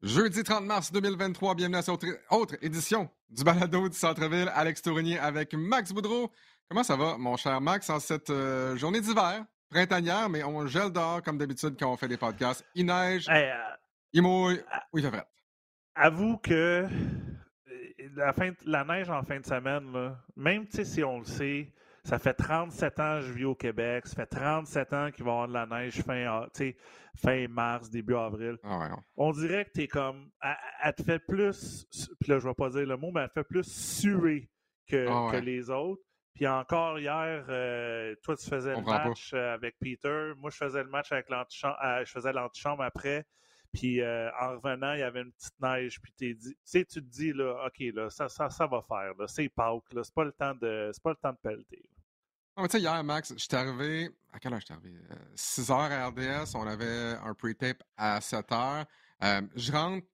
Jeudi 30 mars 2023, bienvenue à cette autre, édition du Balado du Centre-Ville. Alex Tournier avec Max Boudreau. Comment ça va, mon cher Max, en cette euh, journée d'hiver, printanière, mais on gèle dehors comme d'habitude quand on fait des podcasts. Il neige, euh, il mouille, oui, il fait vrai. Avoue que euh, la, fin, la neige en fin de semaine, là, même si on le sait, ça fait 37 ans que je vis au Québec. Ça fait 37 ans qu'il va y avoir de la neige fin, fin mars, début avril. Ah On dirait que tu es comme. Elle, te fait plus. Puis là, je vais pas dire le mot, mais elle te fait plus suer que, ah que les autres. Puis encore hier, euh, toi, tu faisais le match euh, avec Peter. Moi, je faisais le match avec l'antichambre. Euh, je faisais l'antichambre après. Puis en revenant, il y avait une petite neige. Puis dit, tu sais, tu te dis là, ok, là, ça, ça, ça va faire. c'est Pâques. Là, c'est pas le temps de, c'est pas le temps de pelleter. Non, tu sais, hier, Max, je suis arrivé. À quelle heure je suis arrivé? 6 heures à RDS. On avait un pre-tape à 7 heures. je rentre,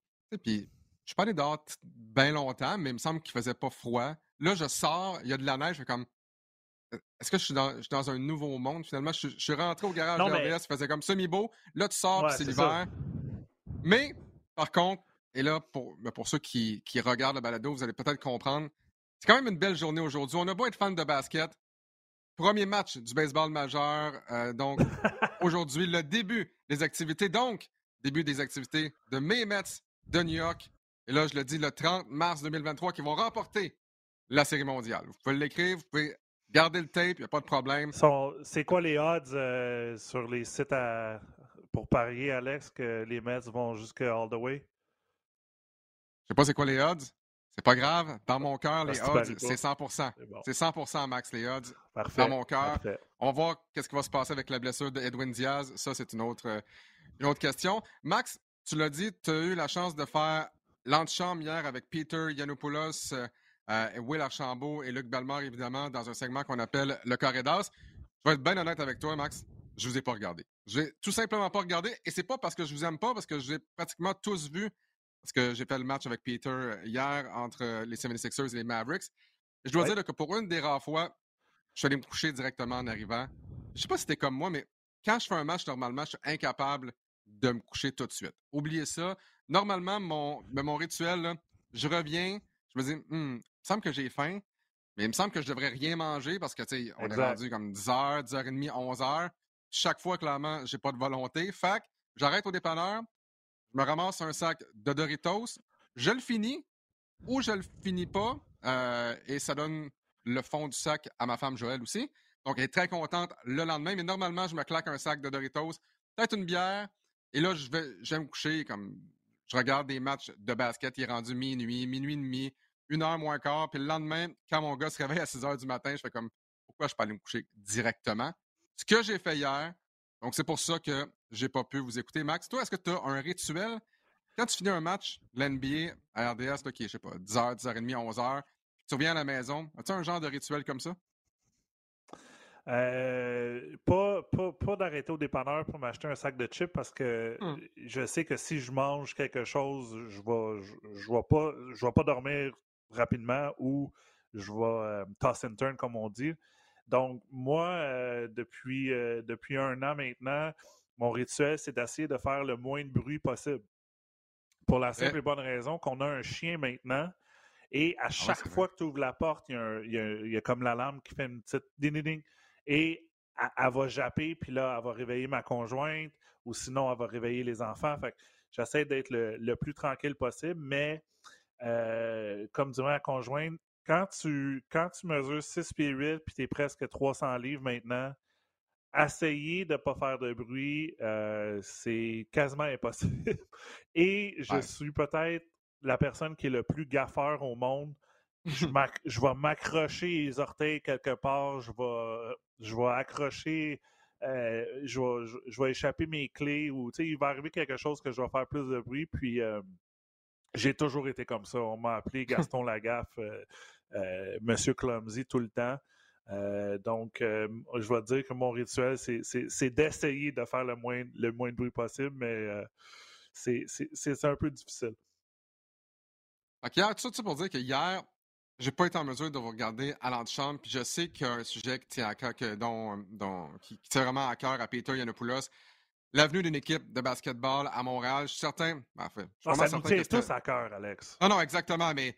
puis je suis pas allé dehors bien longtemps, mais il me semble qu'il faisait pas froid. Là, je sors, il y a de la neige, je fais comme. Est-ce que je suis, dans, dans, un nouveau monde finalement? Je, suis rentré au garage de RDS, il faisait comme semi-beau. Là, tu sors, c'est l'hiver. Mais, par contre, et là, pour, ben, pour ceux qui, qui regardent le balado, vous allez peut-être comprendre, c'est quand même une belle journée aujourd'hui. On a beau être fan de basket, Premier match du baseball majeur. Euh, donc, aujourd'hui, le début des activités. Donc, début des activités de mes Mets de New York. Et là, je le dis, le 30 mars 2023, qui vont remporter la Série mondiale. Vous pouvez l'écrire, vous pouvez garder le tape, il n'y a pas de problème. C'est quoi les odds euh, sur les sites pour parier, Alex, que les Mets vont jusqu'à All the Way? Je sais pas c'est quoi les odds. C'est pas grave. Dans mon cœur, les odds, c'est 100% C'est 100% Max, les odds. Dans mon cœur. On va voir qu'est-ce qui va se passer avec la blessure d'Edwin Diaz. Ça, c'est une autre, euh, une autre question. Max, tu l'as dit, tu as eu la chance de faire l'antichambre hier avec Peter Yanopoulos, euh, Will Archambault et Luc Belmar, évidemment, dans un segment qu'on appelle le Carré d'As. Je vais être bien honnête avec toi, Max. Je vous ai pas regardé. Je n'ai tout simplement pas regardé. Et c'est pas parce que je vous aime pas, parce que j'ai pratiquement tous vu parce que j'ai fait le match avec Peter euh, hier entre euh, les 76ers et les Mavericks. je dois dire que pour une des rares fois, je suis allé me coucher directement en arrivant. Je sais pas si c'était comme moi, mais quand je fais un match, normalement, je suis incapable de me coucher tout de suite. Oubliez ça. Normalement, mon, ben, mon rituel, je reviens, je me dis, hmm, il me semble que j'ai faim, mais il me semble que je devrais rien manger parce que, tu sais, on est rendu comme 10h, 10h30, 11h. Chaque fois, clairement, j'ai pas de volonté. Fait j'arrête au dépanneur, je me ramasse un sac de Doritos, je le finis ou je le finis pas, euh, et ça donne le fond du sac à ma femme Joël aussi. Donc, elle est très contente le lendemain, mais normalement, je me claque un sac de Doritos, peut-être une bière, et là, je vais, me coucher comme je regarde des matchs de basket, il est rendu minuit, minuit et demi, une heure moins quart, puis le lendemain, quand mon gars se réveille à 6 heures du matin, je fais comme pourquoi je peux aller me coucher directement? Ce que j'ai fait hier, donc c'est pour ça que j'ai pas pu vous écouter. Max, toi, est-ce que tu as un rituel? Quand tu finis un match l'NBA à RDS, est, je sais pas, 10h, 10h30, 11h, tu reviens à la maison, as-tu un genre de rituel comme ça? Euh, pas pas, d'arrêter au dépanneur pour m'acheter un sac de chips parce que hmm. je sais que si je mange quelque chose, je vais, je, vais, pas, je vais pas dormir rapidement ou je vais euh, toss and turn, comme on dit. Donc, moi, euh, depuis, depuis un an maintenant, mon rituel, c'est d'essayer de faire le moins de bruit possible. Pour la simple et bonne raison qu'on a un chien maintenant. Et à ah chaque fois que tu ouvres la porte, il y, a, comme l'alarme qui fait une petite ding ding. Et elle, va japper, puis là, elle va réveiller ma conjointe, ou sinon, elle va réveiller les enfants. Fait j'essaie d'être le, plus tranquille possible, mais euh, comme dirait ma conjointe, quand tu, quand tu mesures 6 pieds 8 puis tu es presque 300 livres maintenant, essayer de ne pas faire de bruit, euh, c'est quasiment impossible. Et je suis peut-être la personne qui est le plus gaffeur au monde. Je, je vais m'accrocher les orteils quelque part, je vais, je vais accrocher, euh, je, vais, je, vais, échapper mes clés ou il va arriver quelque chose que je vais faire plus de bruit. Puis euh, j'ai toujours été comme ça. On m'a appelé Gaston Lagaffe, Monsieur Clumsy tout le temps. Euh, donc, euh, je vais dire que mon rituel, c'est d'essayer de faire le moins, le moins de bruit possible, mais euh, c'est un peu difficile. OK, hier, tout ça pour dire que hier, j'ai pas été en mesure de vous regarder à l'antichambre, puis je sais qu'il y a un sujet qui tient à cœur, dont, dont, qui, tient vraiment à cœur à Peter Yanopoulos. l'avenue d'une équipe de basketball à Montréal. Je suis certain. En fait, je ah, ça nous tient tous à cœur, Alex. Non, non, exactement. Mais,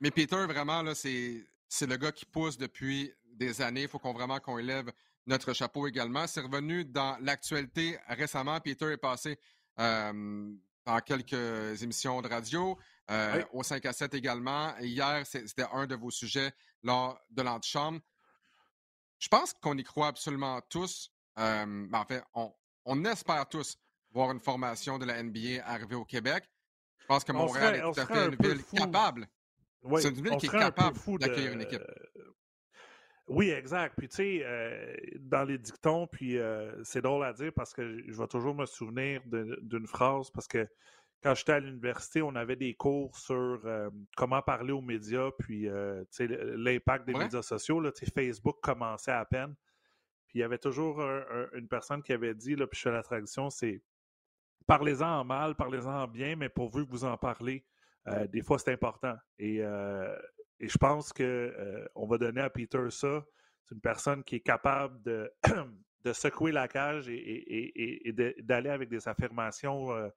mais Peter, vraiment, là, c'est, c'est le gars qui pousse depuis des années. Il faut qu'on vraiment qu'on élève notre chapeau également. C'est revenu dans l'actualité récemment. Peter est passé euh, dans quelques émissions de radio, euh, au 5 à 7 également. hier, c'était un de vos sujets lors de l'antichambre. Je pense qu'on y croit absolument tous. Euh, ben, en fait, on, espère tous voir une formation de la NBA arriver au Québec. Je pense que Montréal est tout à fait une ville capable. C'est une ville qui est capable d'accueillir une équipe. Oui, exact. Puis tu sais, euh, dans les dictons, puis euh, c'est drôle à dire parce que je vais toujours me souvenir d'une phrase parce que quand j'étais à l'université, on avait des cours sur euh, comment parler aux médias, puis l'impact des médias sociaux. Là, Facebook commençait à peine. Puis il y avait toujours une personne qui avait dit, là, puis je fais la traduction, c'est parlez-en en mal, parlez-en en bien, mais pourvu que vous en parlez, des fois c'est important. Et et je pense qu'on euh, va donner à Peter ça. C'est une personne qui est capable de, de secouer la cage et, d'aller avec des affirmations, euh,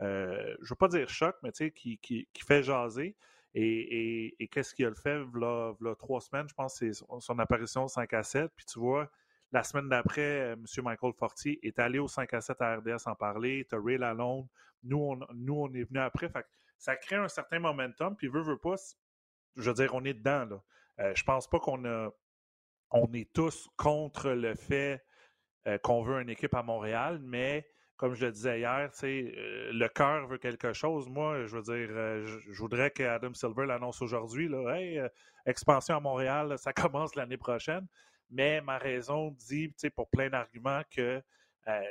euh, je ne veux pas dire choc, mais qui, qui, qui, fait jaser. Et, qu'est-ce qu'il a fait là, trois semaines, je pense c'est son, apparition 5 à 7. Puis tu vois, la semaine d'après, M. Michael Fortier est allé au 5 à 7 à RDS en parler. Tu as Ray Lalonde. Nous on, nous, on est venu après. Ça crée un certain momentum. Puis veut, veut pas, je veux dire, on est dedans. Là. Euh, je pense pas qu'on a on est tous contre le fait euh, qu'on veut une équipe à Montréal, mais comme je le disais hier, euh, le cœur veut quelque chose. Moi, je veux dire, je, voudrais que Adam Silver l'annonce aujourd'hui. Hey, expansion à Montréal, ça commence l'année prochaine. Mais ma raison dit, pour plein d'arguments, que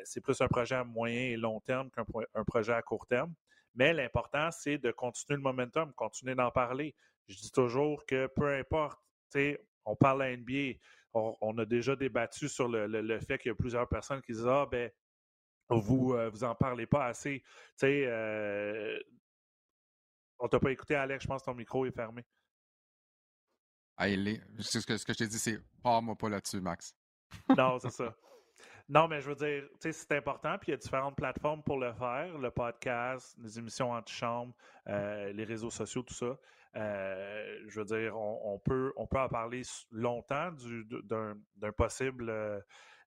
c'est plus un projet à moyen et long terme qu'un projet à court terme. Mais l'important, c'est de continuer le momentum, continuer d'en parler je dis toujours que peu importe, on parle à NBA, on, a déjà débattu sur le, fait qu'il y a plusieurs personnes qui disent Ah, ben, vous, euh, vous en parlez pas assez. Tu sais, euh, on t'a pas écouté, Alex, je pense que ton micro est fermé. Ah, il est. Ce que, ce que je t'ai dit, c'est pas moi pas là-dessus, Max. non, c'est ça. Non, mais je veux dire, tu sais, c'est important, puis il y a différentes plateformes pour le faire, le podcast, les émissions anti-chambre, euh, les réseaux sociaux, tout ça. Euh, je veux dire, on, peut, on peut en parler longtemps d'un possible euh,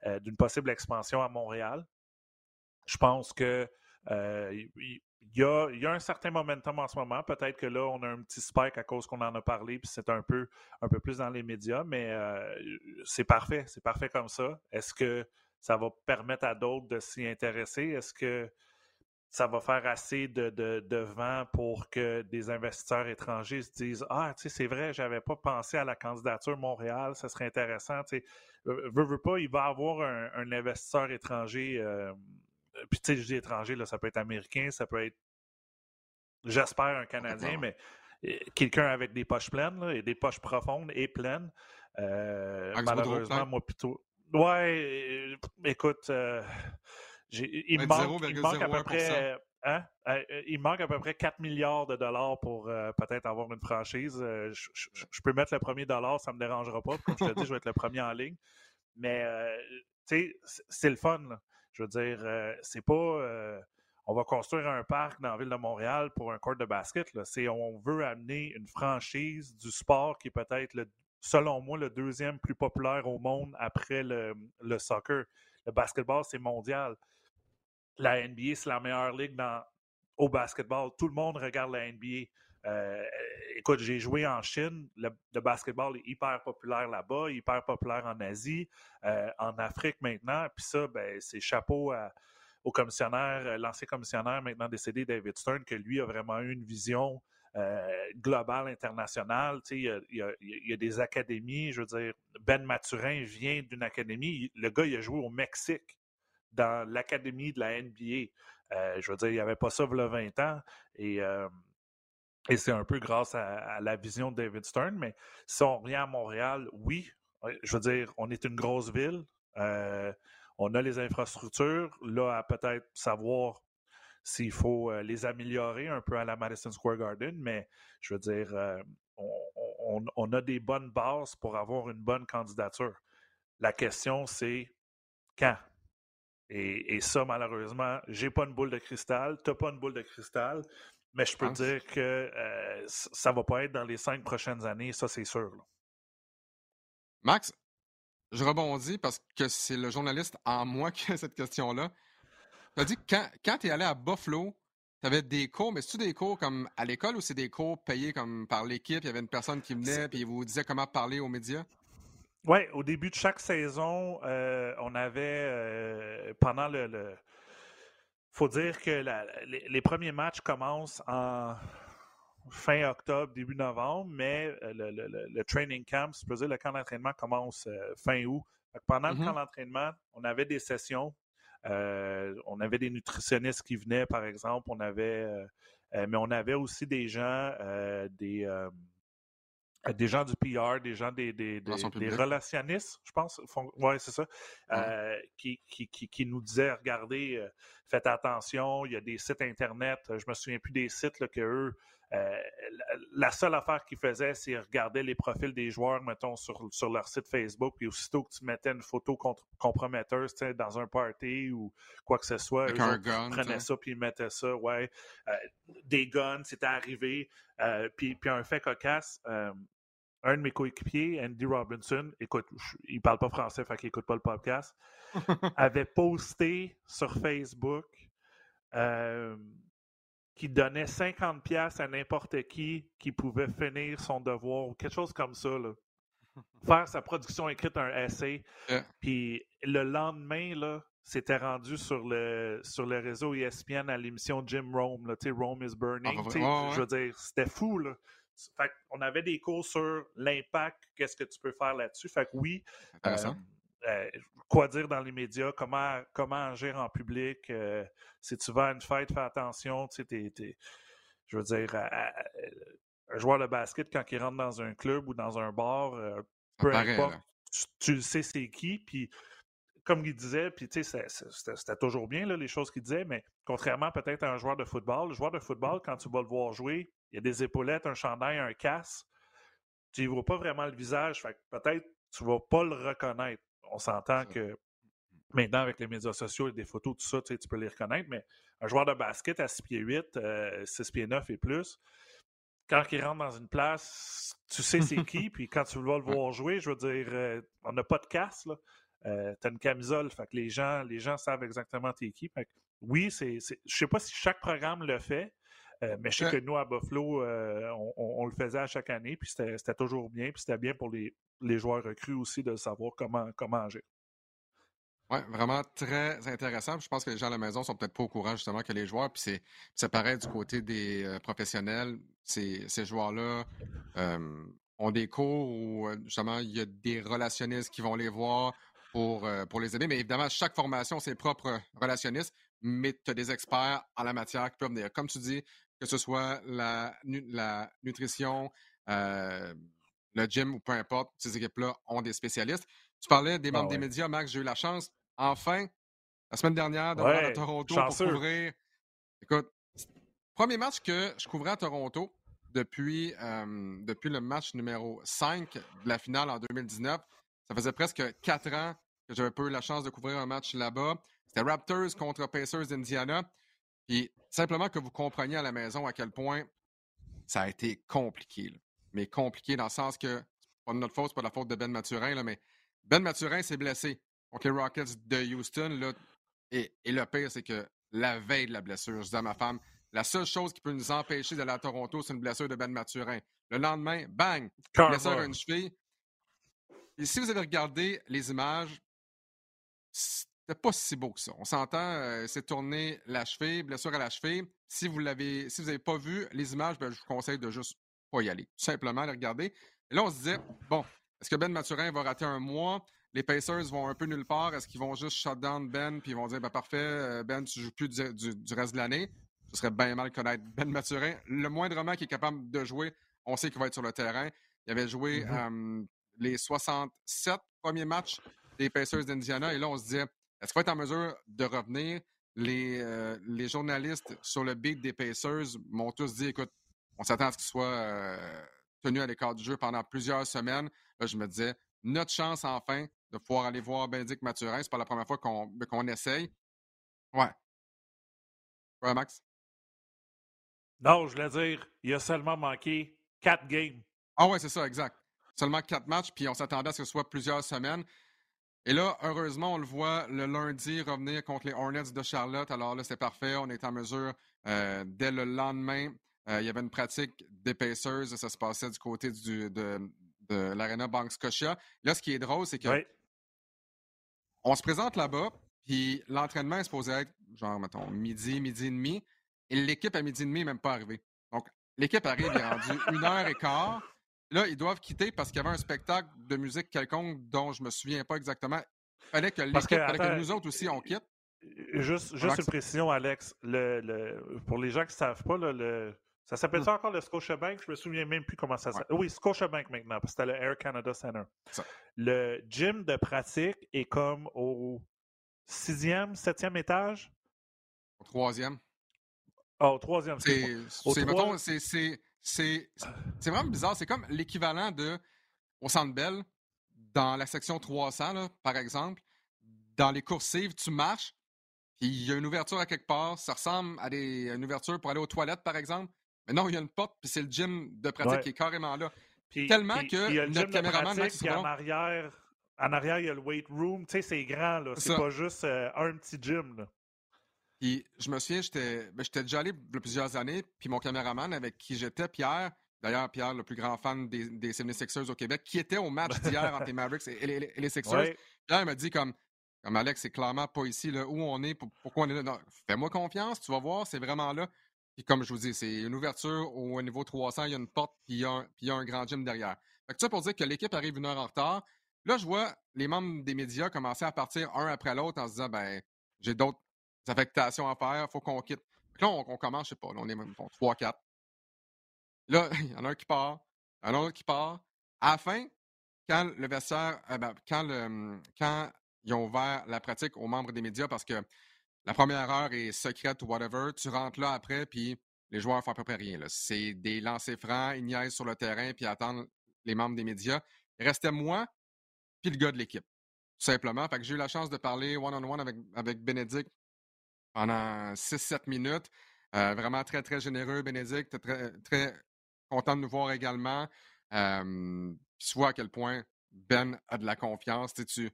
euh, d'une possible expansion à Montréal. Je pense que il y, a, un certain momentum en ce moment. Peut-être que là, on a un petit spike à cause qu'on en a parlé, puis c'est un peu, un peu plus dans les médias, mais c'est parfait. C'est parfait comme ça. Est-ce que ça va permettre à d'autres de s'y intéresser? Est-ce que ça va faire assez de, de, vent pour que des investisseurs étrangers se disent Ah, tu sais, c'est vrai, j'avais pas pensé à la candidature Montréal, ça serait intéressant. Tu sais, veux, veux pas, il va avoir un, investisseur étranger. Euh, puis, tu sais, je dis étranger, là, ça peut être américain, ça peut être, j'espère, un Canadien, mais euh, quelqu'un avec des poches pleines, et des poches profondes et pleines. Euh, malheureusement, moi, plutôt. Ouais, écoute il, manque, à peu près. Hein? Euh, il manque à peu près 4 milliards de dollars pour euh, peut-être avoir une franchise. Euh, je, peux mettre le premier dollar, ça ne me dérangera pas. Comme je te dis, je vais être le premier en ligne. Mais, tu sais, c'est le fun. Je veux dire, c'est pas. on va construire un parc dans la ville de Montréal pour un court de basket. C'est on veut amener une franchise du sport qui est peut-être, selon moi, le deuxième plus populaire au monde après le, le soccer. Le basketball, c'est mondial la NBA, c'est la meilleure ligue dans, au basketball. Tout le monde regarde la NBA. Euh, écoute, j'ai joué en Chine. Le, basketball est hyper populaire là-bas, hyper populaire en Asie, euh, en Afrique maintenant. Puis ça, ben, c'est chapeau au commissionnaire, euh, l'ancien commissionnaire maintenant décédé, David Stern, que lui a vraiment eu une vision globale, internationale. il, y a, il y a des académies. Je veux dire, Ben Maturin vient d'une académie. Le gars, il a joué au Mexique dans l'académie de la NBA. Euh, je veux dire, il n'y avait pas ça il y a 20 ans. Et, euh, et c'est un peu grâce à, la vision de David Stern. Mais si on revient à Montréal, oui, je veux dire, on est une grosse ville. Euh, on a les infrastructures. Là, à peut-être savoir s'il faut les améliorer un peu à la Madison Square Garden. Mais je veux dire, on, on a des bonnes bases pour avoir une bonne candidature. La question, c'est quand? Et, ça, malheureusement, j'ai pas une boule de cristal, t'as pas une boule de cristal, mais je peux te dire que euh, ça va pas être dans les cinq prochaines années, ça c'est sûr. Max, je rebondis parce que c'est le journaliste en moi qui a cette question-là. Tu as dit que quand, quand tu es allé à Buffalo, tu avais des cours, mais c'est-tu des cours comme à l'école ou c'est des cours payés comme par l'équipe? Il y avait une personne qui venait et vous disait comment parler aux médias? Oui, au début de chaque saison, euh, on avait, euh, pendant le, Il faut dire que les, premiers matchs commencent en fin octobre, début novembre, mais euh, le, training camp, cest dire le camp d'entraînement commence fin août. pendant le mm-hmm. camp d'entraînement, on avait des sessions. On avait des nutritionnistes qui venaient, par exemple. On avait, mais on avait aussi des gens, des des gens du PR, des gens des, des, relationnistes, je pense. Oui, c'est ça. Euh, qui, qui, qui, nous disaient regardez, euh, faites attention, il y a des sites Internet. Je me souviens plus des sites là, que eux. Euh, la seule affaire qu'ils faisaient, c'est regarder les profils des joueurs, mettons, sur, sur leur site Facebook, puis aussitôt que tu mettais une photo comprometteuse dans un party ou quoi que ce soit, eux prenaient ça puis ils mettaient ça, ouais. des guns, c'était arrivé. puis, puis un fait cocasse, un de mes coéquipiers, Andy Robinson, écoute, il parle pas français, fait qu'il écoute pas le podcast, avait posté sur Facebook euh, qu'il donnait 50 pièces à n'importe qui qui pouvait finir son devoir ou quelque chose comme ça. Là. Faire sa production écrite, un essai. Puis le lendemain, là, c'était rendu sur le, sur le réseau ESPN à l'émission Jim Rome, là, Rome is Burning. Ah, je veux dire, c'était fou. Là. Fait on avait des cours sur l'impact, qu'est-ce que tu peux faire là-dessus. Fait que oui, euh, euh, quoi dire dans les médias, comment, comment agir en public. Euh, si tu vas à une fête, fais attention. Tu sais, je veux dire, un joueur de basket, quand il rentre dans un club ou dans un bar, peu importe, tu, sais c'est qui. Puis comme il disait, puis tu sais, c'était toujours bien les choses qu'il disait, mais contrairement peut-être à un joueur de football, le joueur de football, quand tu vas le voir jouer, il y a des épaulettes, un chandail, un casque. Tu ne vois pas vraiment le visage, fait peut-être tu ne vas pas le reconnaître. On s'entend que maintenant, avec les médias sociaux et des photos, tout ça, tu peux les reconnaître, mais un joueur de basket à 6 pieds 8, 6 pieds 9 et plus, quand il rentre dans une place, tu sais c'est qui, puis quand tu vas le voir jouer, je veux dire, euh, on n'a pas de casse, là. Euh, tu as une camisole, fait que les gens, les gens savent exactement t'es qui. oui, c'est, je sais pas si chaque programme le fait, euh, mais je sais que nous, à Buffalo, euh, on, le faisait à chaque année, puis c'était toujours bien, puis c'était bien pour les, joueurs recrues aussi de savoir comment, comment agir. Oui, vraiment très intéressant. Je pense que les gens à la maison sont peut-être pas au courant justement que les joueurs, puis c'est pareil du côté des euh, professionnels. Ces, ces joueurs-là ont des cours où justement il y a des relationnistes qui vont les voir pour, pour les aider. Mais évidemment, chaque formation, ses propres relationnistes, mais tu as des experts en la matière qui peuvent venir. Comme tu dis, que ce soit la, la nutrition, euh, le gym ou peu importe, ces équipes-là ont des spécialistes. Tu parlais des membres ah des médias, Max, j'ai eu la chance, enfin, la semaine dernière, de à Toronto pour couvrir. Écoute, premier match que je couvrais à Toronto depuis, euh, depuis le match numéro 5 de la finale en 2019. Ça faisait presque quatre ans que j'avais pas eu la chance de couvrir un match là-bas. C'était Raptors contre Pacers d'Indiana. Puis simplement que vous compreniez à la maison à quel point ça a été compliqué. Mais compliqué dans le sens que, c'est pas de notre faute, c'est pas de la faute de Ben Maturin, là, mais Ben Maturin s'est blessé contre les Rockets de Houston. Là, et, le pire, c'est que la veille de la blessure, je disais à ma femme, la seule chose qui peut nous empêcher d'aller à Toronto, c'est une blessure de Ben Maturin. Le lendemain, bang, blessure à une cheville. Et si vous avez regardé les images, c'était pas si beau que ça. On s'entend, euh, c'est tourné la cheville, blessure à la cheville. Si vous l'avez, si vous n'avez pas vu les images, ben, je vous conseille de juste pas y aller. Tout simplement les regarder. Et là, on se disait, bon, est-ce que Ben Maturin va rater un mois? Les Pacers vont un peu nulle part. Est-ce qu'ils vont juste shut down Ben puis ils vont dire, ben, parfait, euh, Ben, tu joues plus du, reste de l'année? Ce serait bien mal connaître Ben Maturin. Le moindrement qui est capable de jouer, on sait qu'il va être sur le terrain. Il avait joué mm-hmm. les 67 premiers matchs des Pacers d'Indiana. Et là, on se disait, est-ce qu'il va être en mesure de revenir? Les, euh, les journalistes sur le beat des Pacers m'ont tous dit écoute, on s'attend à ce qu'il soit euh, tenu à l'écart du jeu pendant plusieurs semaines. Là, je me disais, notre chance enfin de pouvoir aller voir Bénédicte Mathurin, c'est pas la première fois qu'on essaye. Ouais. Ouais, Max? Non, je voulais dire, il a seulement manqué quatre games. Ah ouais, c'est ça, exact. Seulement quatre matchs, puis on s'attendait à ce que ce soit plusieurs semaines. Et là, heureusement, on le voit le lundi revenir contre les Hornets de Charlotte. Alors là, c'est parfait. On est en mesure, euh, dès le lendemain, euh, il y avait une pratique d'épaisseurs. Ça se passait du côté du, de, de l'Arena Bank Scotia. Là, ce qui est drôle, c'est que on se présente là-bas, puis l'entraînement est supposé être, genre, mettons, midi, midi et demi. Et l'équipe à midi et demi n'est même pas arrivée. Donc, l'équipe arrive, il est rendu une heure et quart. Là, ils doivent quitter parce qu'il y avait un spectacle de musique quelconque dont je ne me souviens pas exactement. Il fallait que l'équipe, fallait que nous autres aussi, on quitte. Juste, juste une précision, Alex. Le, pour les gens qui ne savent pas, le, ça s'appelle ça hmm. encore le Scotiabank? Je me souviens même plus comment ça s'appelle. Oui, Scotiabank maintenant, parce que c'était le Air Canada Center. Le gym de pratique est comme au sixième, septième étage? Au troisième. Oh, au troisième. C'est c'est vraiment bizarre. C'est comme l'équivalent de au Centre Bell, dans la section 300, par exemple. Dans les coursives, tu marches, puis il y a une ouverture à quelque part. Ça ressemble à, des, une ouverture pour aller aux toilettes, par exemple. Mais non, il y a une porte, puis c'est le gym de pratique qui est carrément là. Tellement que notre caméraman, Max en arrière, en arrière, il y a le weight room. Tu sais, c'est grand, là. C'est pas juste euh, un petit gym, là. Puis je me souviens, j'étais ben, déjà allé il plusieurs années, puis mon caméraman avec qui j'étais, Pierre, d'ailleurs, Pierre, le plus grand fan des, des 76ers au Québec, qui était au match d'hier entre les Mavericks et, les, Sixers. Pierre m'a dit comme, comme Alex, c'est clairement pas ici là, où on est, pourquoi on est là. Fais-moi confiance, tu vas voir, c'est vraiment là. Puis comme je vous dis, c'est une ouverture au niveau 300, il y a une porte, puis il y a un, un grand gym derrière. Fait que ça pour dire que l'équipe arrive une heure en retard. Là, je vois les membres des médias commencer à partir un après l'autre en se disant, ben, j'ai d'autres affectations à faire, il faut qu'on quitte. Là, on, commence, je sais pas, on est même 3-4. Là, il y en a un qui part, un autre qui part. À fin, quand le vestiaire, euh, ben, quand, hum, quand ils ont ouvert la pratique aux membres des médias parce que la première heure est secrète ou whatever, tu rentres là après, puis les joueurs font à peu près rien. C'est des lancers francs, ils niaisent sur le terrain, puis attendent les membres des médias. Il restait moi, puis le gars de l'équipe. Tout simplement. Fait que j'ai eu la chance de parler one-on-one avec, avec Bénédicte pendant 6-7 minutes. Euh, vraiment très, très généreux, Bénédicte. Très, très content de nous voir également. Euh, tu vois à quel point Ben a de la confiance. Tu, tu,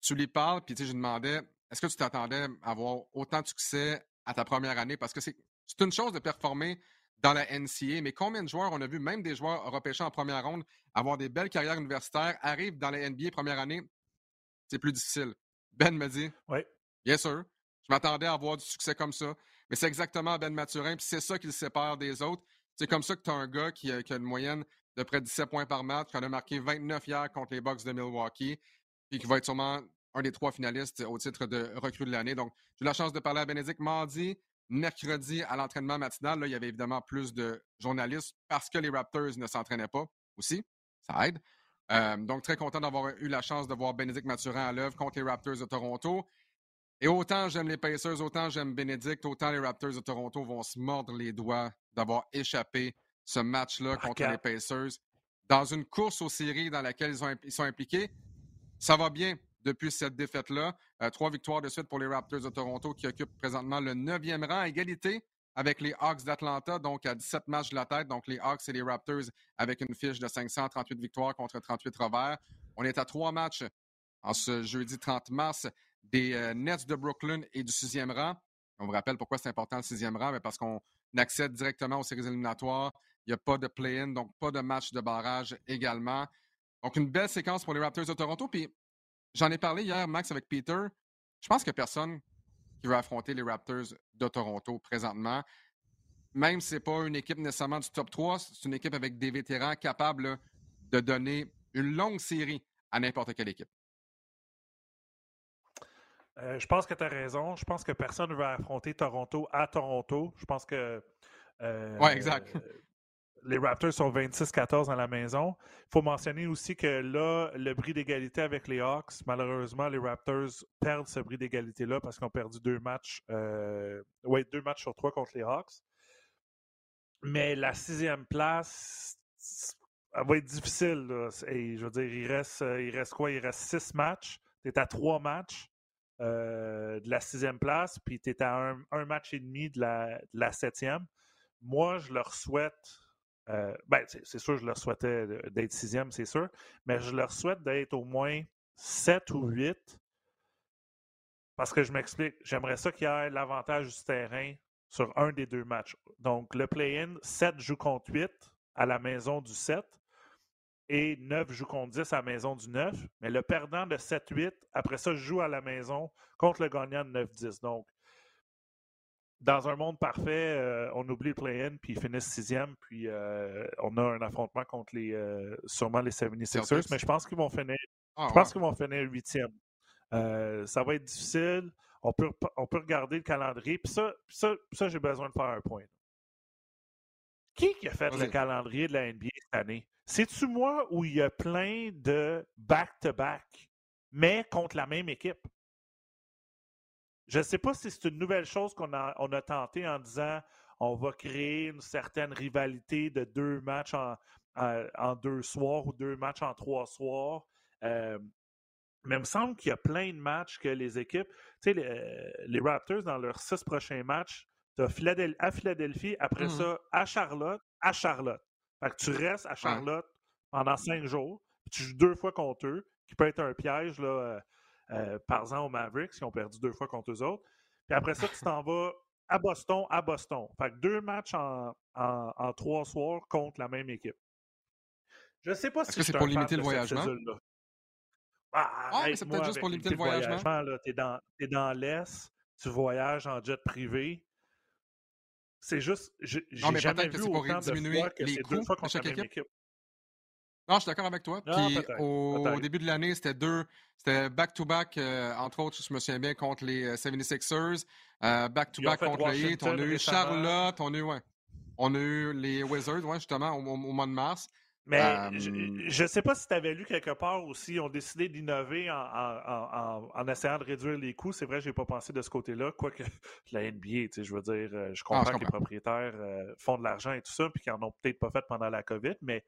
tu lui parles, puis je lui demandais est-ce que tu t'attendais à avoir autant de succès à ta première année? Parce que c'est une chose de performer dans la NCA, mais combien de joueurs on a vu, même des joueurs repêchés en première ronde, avoir des belles carrières universitaires, arrivent dans la NBA première année, c'est plus difficile. Ben me dit Oui. Yes, sir. Je m'attendais à avoir du succès comme ça. Mais c'est exactement Ben Mathurin, puis c'est ça qui le sépare des autres. C'est comme ça que tu as un gars qui a, une moyenne de près de 17 points par match, qui en a marqué 29 hier contre les Bucks de Milwaukee, puis qui va être sûrement un des trois finalistes au titre de recrue de l'année. Donc, j'ai eu la chance de parler à Bénédicte mardi, mercredi à l'entraînement matinal. Là, il y avait évidemment plus de journalistes parce que les Raptors ne s'entraînaient pas aussi. Ça aide. Euh, donc, très content d'avoir eu la chance de voir Bénédicte Mathurin à l'œuvre contre les Raptors de Toronto. Et autant j'aime les Pacers, autant j'aime Bénédicte, autant les Raptors de Toronto vont se mordre les doigts d'avoir échappé ce match-là contre les Pacers dans une course aux séries dans laquelle ils, sont impliqués. Ça va bien depuis cette défaite-là. Euh, trois victoires de suite pour les Raptors de Toronto qui occupent présentement le neuvième rang à égalité avec les Hawks d'Atlanta, donc à 17 matchs de la tête. Donc les Hawks et les Raptors avec une fiche de 538 victoires contre 38 revers. On est à trois matchs en ce jeudi 30 mars des euh, Nets de Brooklyn et du sixième rang. On vous rappelle pourquoi c'est important le sixième rang, mais parce qu'on accède directement aux séries éliminatoires. Il n'y a pas de play-in, donc pas de match de barrage également. Donc une belle séquence pour les Raptors de Toronto. Puis j'en ai parlé hier, Max, avec Peter. Je pense qu'il n'y a personne qui veut affronter les Raptors de Toronto présentement. Même si ce n'est pas une équipe nécessairement du top 3, c'est une équipe avec des vétérans capables de donner une longue série à n'importe quelle équipe. Euh, je pense que tu as raison. Je pense que personne ne va affronter Toronto à Toronto. Je pense que. Euh, oui, exact. les Raptors sont 26-14 à la maison. Il faut mentionner aussi que là, le bris d'égalité avec les Hawks, malheureusement, les Raptors perdent ce bris d'égalité-là parce qu'ils ont perdu deux matchs. Euh, deux matchs sur trois contre les Hawks. Mais la sixième place, elle va être difficile. je veux dire, il reste, il reste quoi? Il reste six matchs. Tu es à trois matchs. De la sixième place, puis tu es à un, match et demi de la, de la septième. Moi, je leur souhaite ben, c'est sûr, je leur souhaitais d'être sixième, c'est sûr, mais je leur souhaite d'être au moins sept ou huit parce que je m'explique, j'aimerais ça qu'il y ait l'avantage du terrain sur un des deux matchs. Donc, le play-in, 7 joue contre 8 à la maison du 7 et 9 joue contre 10 à la maison du 9. Mais le perdant de 7-8, après ça, joue à la maison contre le gagnant de 9-10. Donc, dans un monde parfait, euh, on oublie le play-in, puis ils finissent sixième, puis euh, on a un affrontement contre les euh, sûrement les 76ers, mais je pense qu'ils vont finir. Ah, je pense qu'ils vont finir huitième. ça va être difficile. On peut, on peut regarder le calendrier. Puis ça, ça, ça j'ai besoin de faire un point. Qui, qui a fait le calendrier de la NBA cette année? C'est-tu moi où il y a plein de back-to-back, mais contre la même équipe? Je ne sais pas si c'est une nouvelle chose qu'on a, on a tenté en disant on va créer une certaine rivalité de deux matchs en, en, deux soirs ou deux matchs en trois soirs. Euh, mais il me semble qu'il y a plein de matchs que les équipes, tu sais, les, Raptors, dans leurs six prochains matchs, tu as à Philadelphie, après mmh ça, à Charlotte, à Charlotte. Fait que tu restes à Charlotte pendant cinq jours, puis tu joues deux fois contre eux, qui peut être un piège, là, euh, euh, par exemple, aux Mavericks, qui ont perdu deux fois contre eux autres. Puis après ça, tu t'en vas à Boston, à Boston. Fait que deux matchs en, en, trois soirs contre la même équipe. Je ne sais pas si c'est pour limiter le voyagement? Ah, ah mais c'est peut-être juste pour limiter le voyagement. Tu es dans, dans l'Est, tu voyages en jet privé. C'est juste, j'ai jamais vu autant de fois que c'est deux fois contre la même équipe? Non, je suis d'accord avec toi. Ah, Puis au, début de l'année, c'était deux, c'était back-to-back, euh, entre autres, je me souviens bien, contre les 76ers, euh, back-to-back contre les Heat. On a eu Charlotte, on a eu, ouais, on a eu les Wizards, ouais, justement, au mois de mars. Mais je ne sais pas si tu avais lu quelque part aussi, ils ont décidé d'innover en, essayant de réduire les coûts. C'est vrai, je n'ai pas pensé de ce côté-là, quoique la NBA, je veux dire, euh, je ah, comprends, que les propriétaires euh, font de l'argent et tout ça, puis qu'ils n'en ont peut-être pas fait pendant la COVID, mais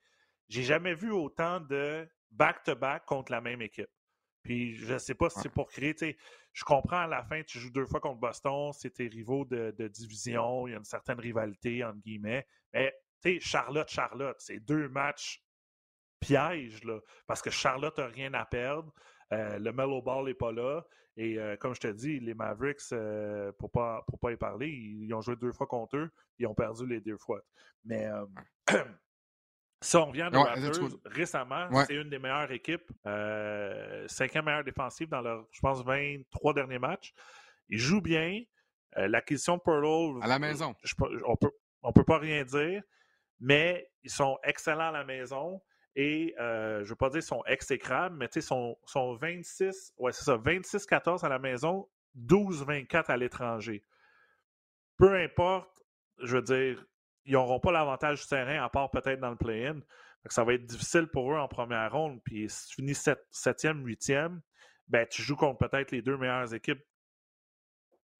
j'ai jamais vu autant de back-to-back contre la même équipe. Puis je ne sais pas si c'est pour créer, je comprends à la fin, tu joues deux fois contre Boston, c'est tes rivaux de, de division, il y a une certaine rivalité, entre guillemets, mais sais, Charlotte, Charlotte, c'est deux matchs pièges, là, parce que Charlotte n'a rien à perdre. Euh, le Mellow Ball n'est pas là. Et euh, comme je te dis, les Mavericks, euh, pour ne pour pas y parler, ils, ont joué deux fois contre eux. Ils ont perdu les deux fois. Mais si on revient aux Raptors, récemment, c'est une des meilleures équipes. cinquième meilleure défensive dans leurs, je pense, 23 derniers matchs. Ils jouent bien. L'acquisition de Pearl. À la maison. on peut, on peut pas rien dire mais ils sont excellents à la maison. Et euh, je ne veux pas dire sont exécrables, mais ils sont, sont 26, ouais, c'est ça, 26-14 à la maison, 12-24 à l'étranger. Peu importe, je veux dire, ils n'auront pas l'avantage du terrain, à part peut-être dans le play-in. Ça va être difficile pour eux en première ronde. Puis si tu finis 7e, 8e, ben, tu joues contre peut-être les deux meilleures équipes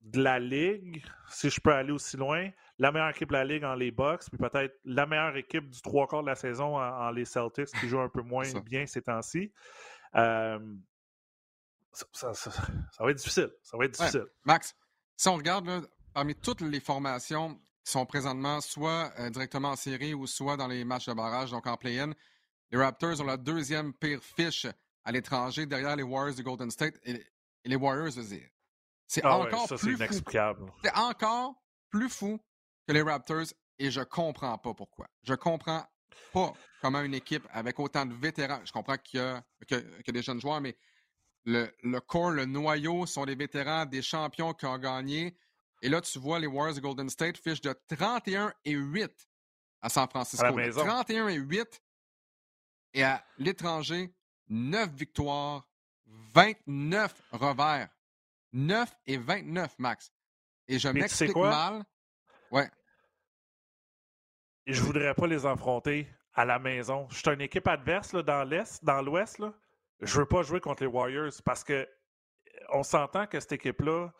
de la Ligue, si je peux aller aussi loin, la meilleure équipe de la Ligue en les Bucks, puis peut-être la meilleure équipe du trois quarts de la saison en, les Celtics, qui jouent un peu moins bien ces temps-ci. Euh, ça, va être difficile. Ça va être difficile. Max, si on regarde parmi toutes les formations qui sont présentement soit euh, directement en série ou soit dans les matchs de barrage, donc en play-in, les Raptors ont la deuxième pire fiche à l'étranger derrière les Warriors du Golden State. Et, les Warriors, c'est ah encore plus fou. C'est encore plus fou que les Raptors et je comprends pas pourquoi. Je comprends pas comment une équipe avec autant de vétérans, je comprends qu'il y a que, des jeunes joueurs, mais le, le corps, le noyau sont des vétérans, des champions qui ont gagné. Et là, tu vois les Warriors de Golden State fichent de 31 et 8 à San Francisco. 31 et 8. Et à l'étranger, 9 victoires, 29 revers. 9 et 29, Max. Et je m'explique mal. Ouais. Et je voudrais pas les affronter à la maison. Je suis une équipe adverse là, dans l'Est, dans l'Ouest. Je veux pas jouer contre les Warriors parce que on s'entend que cette équipe-là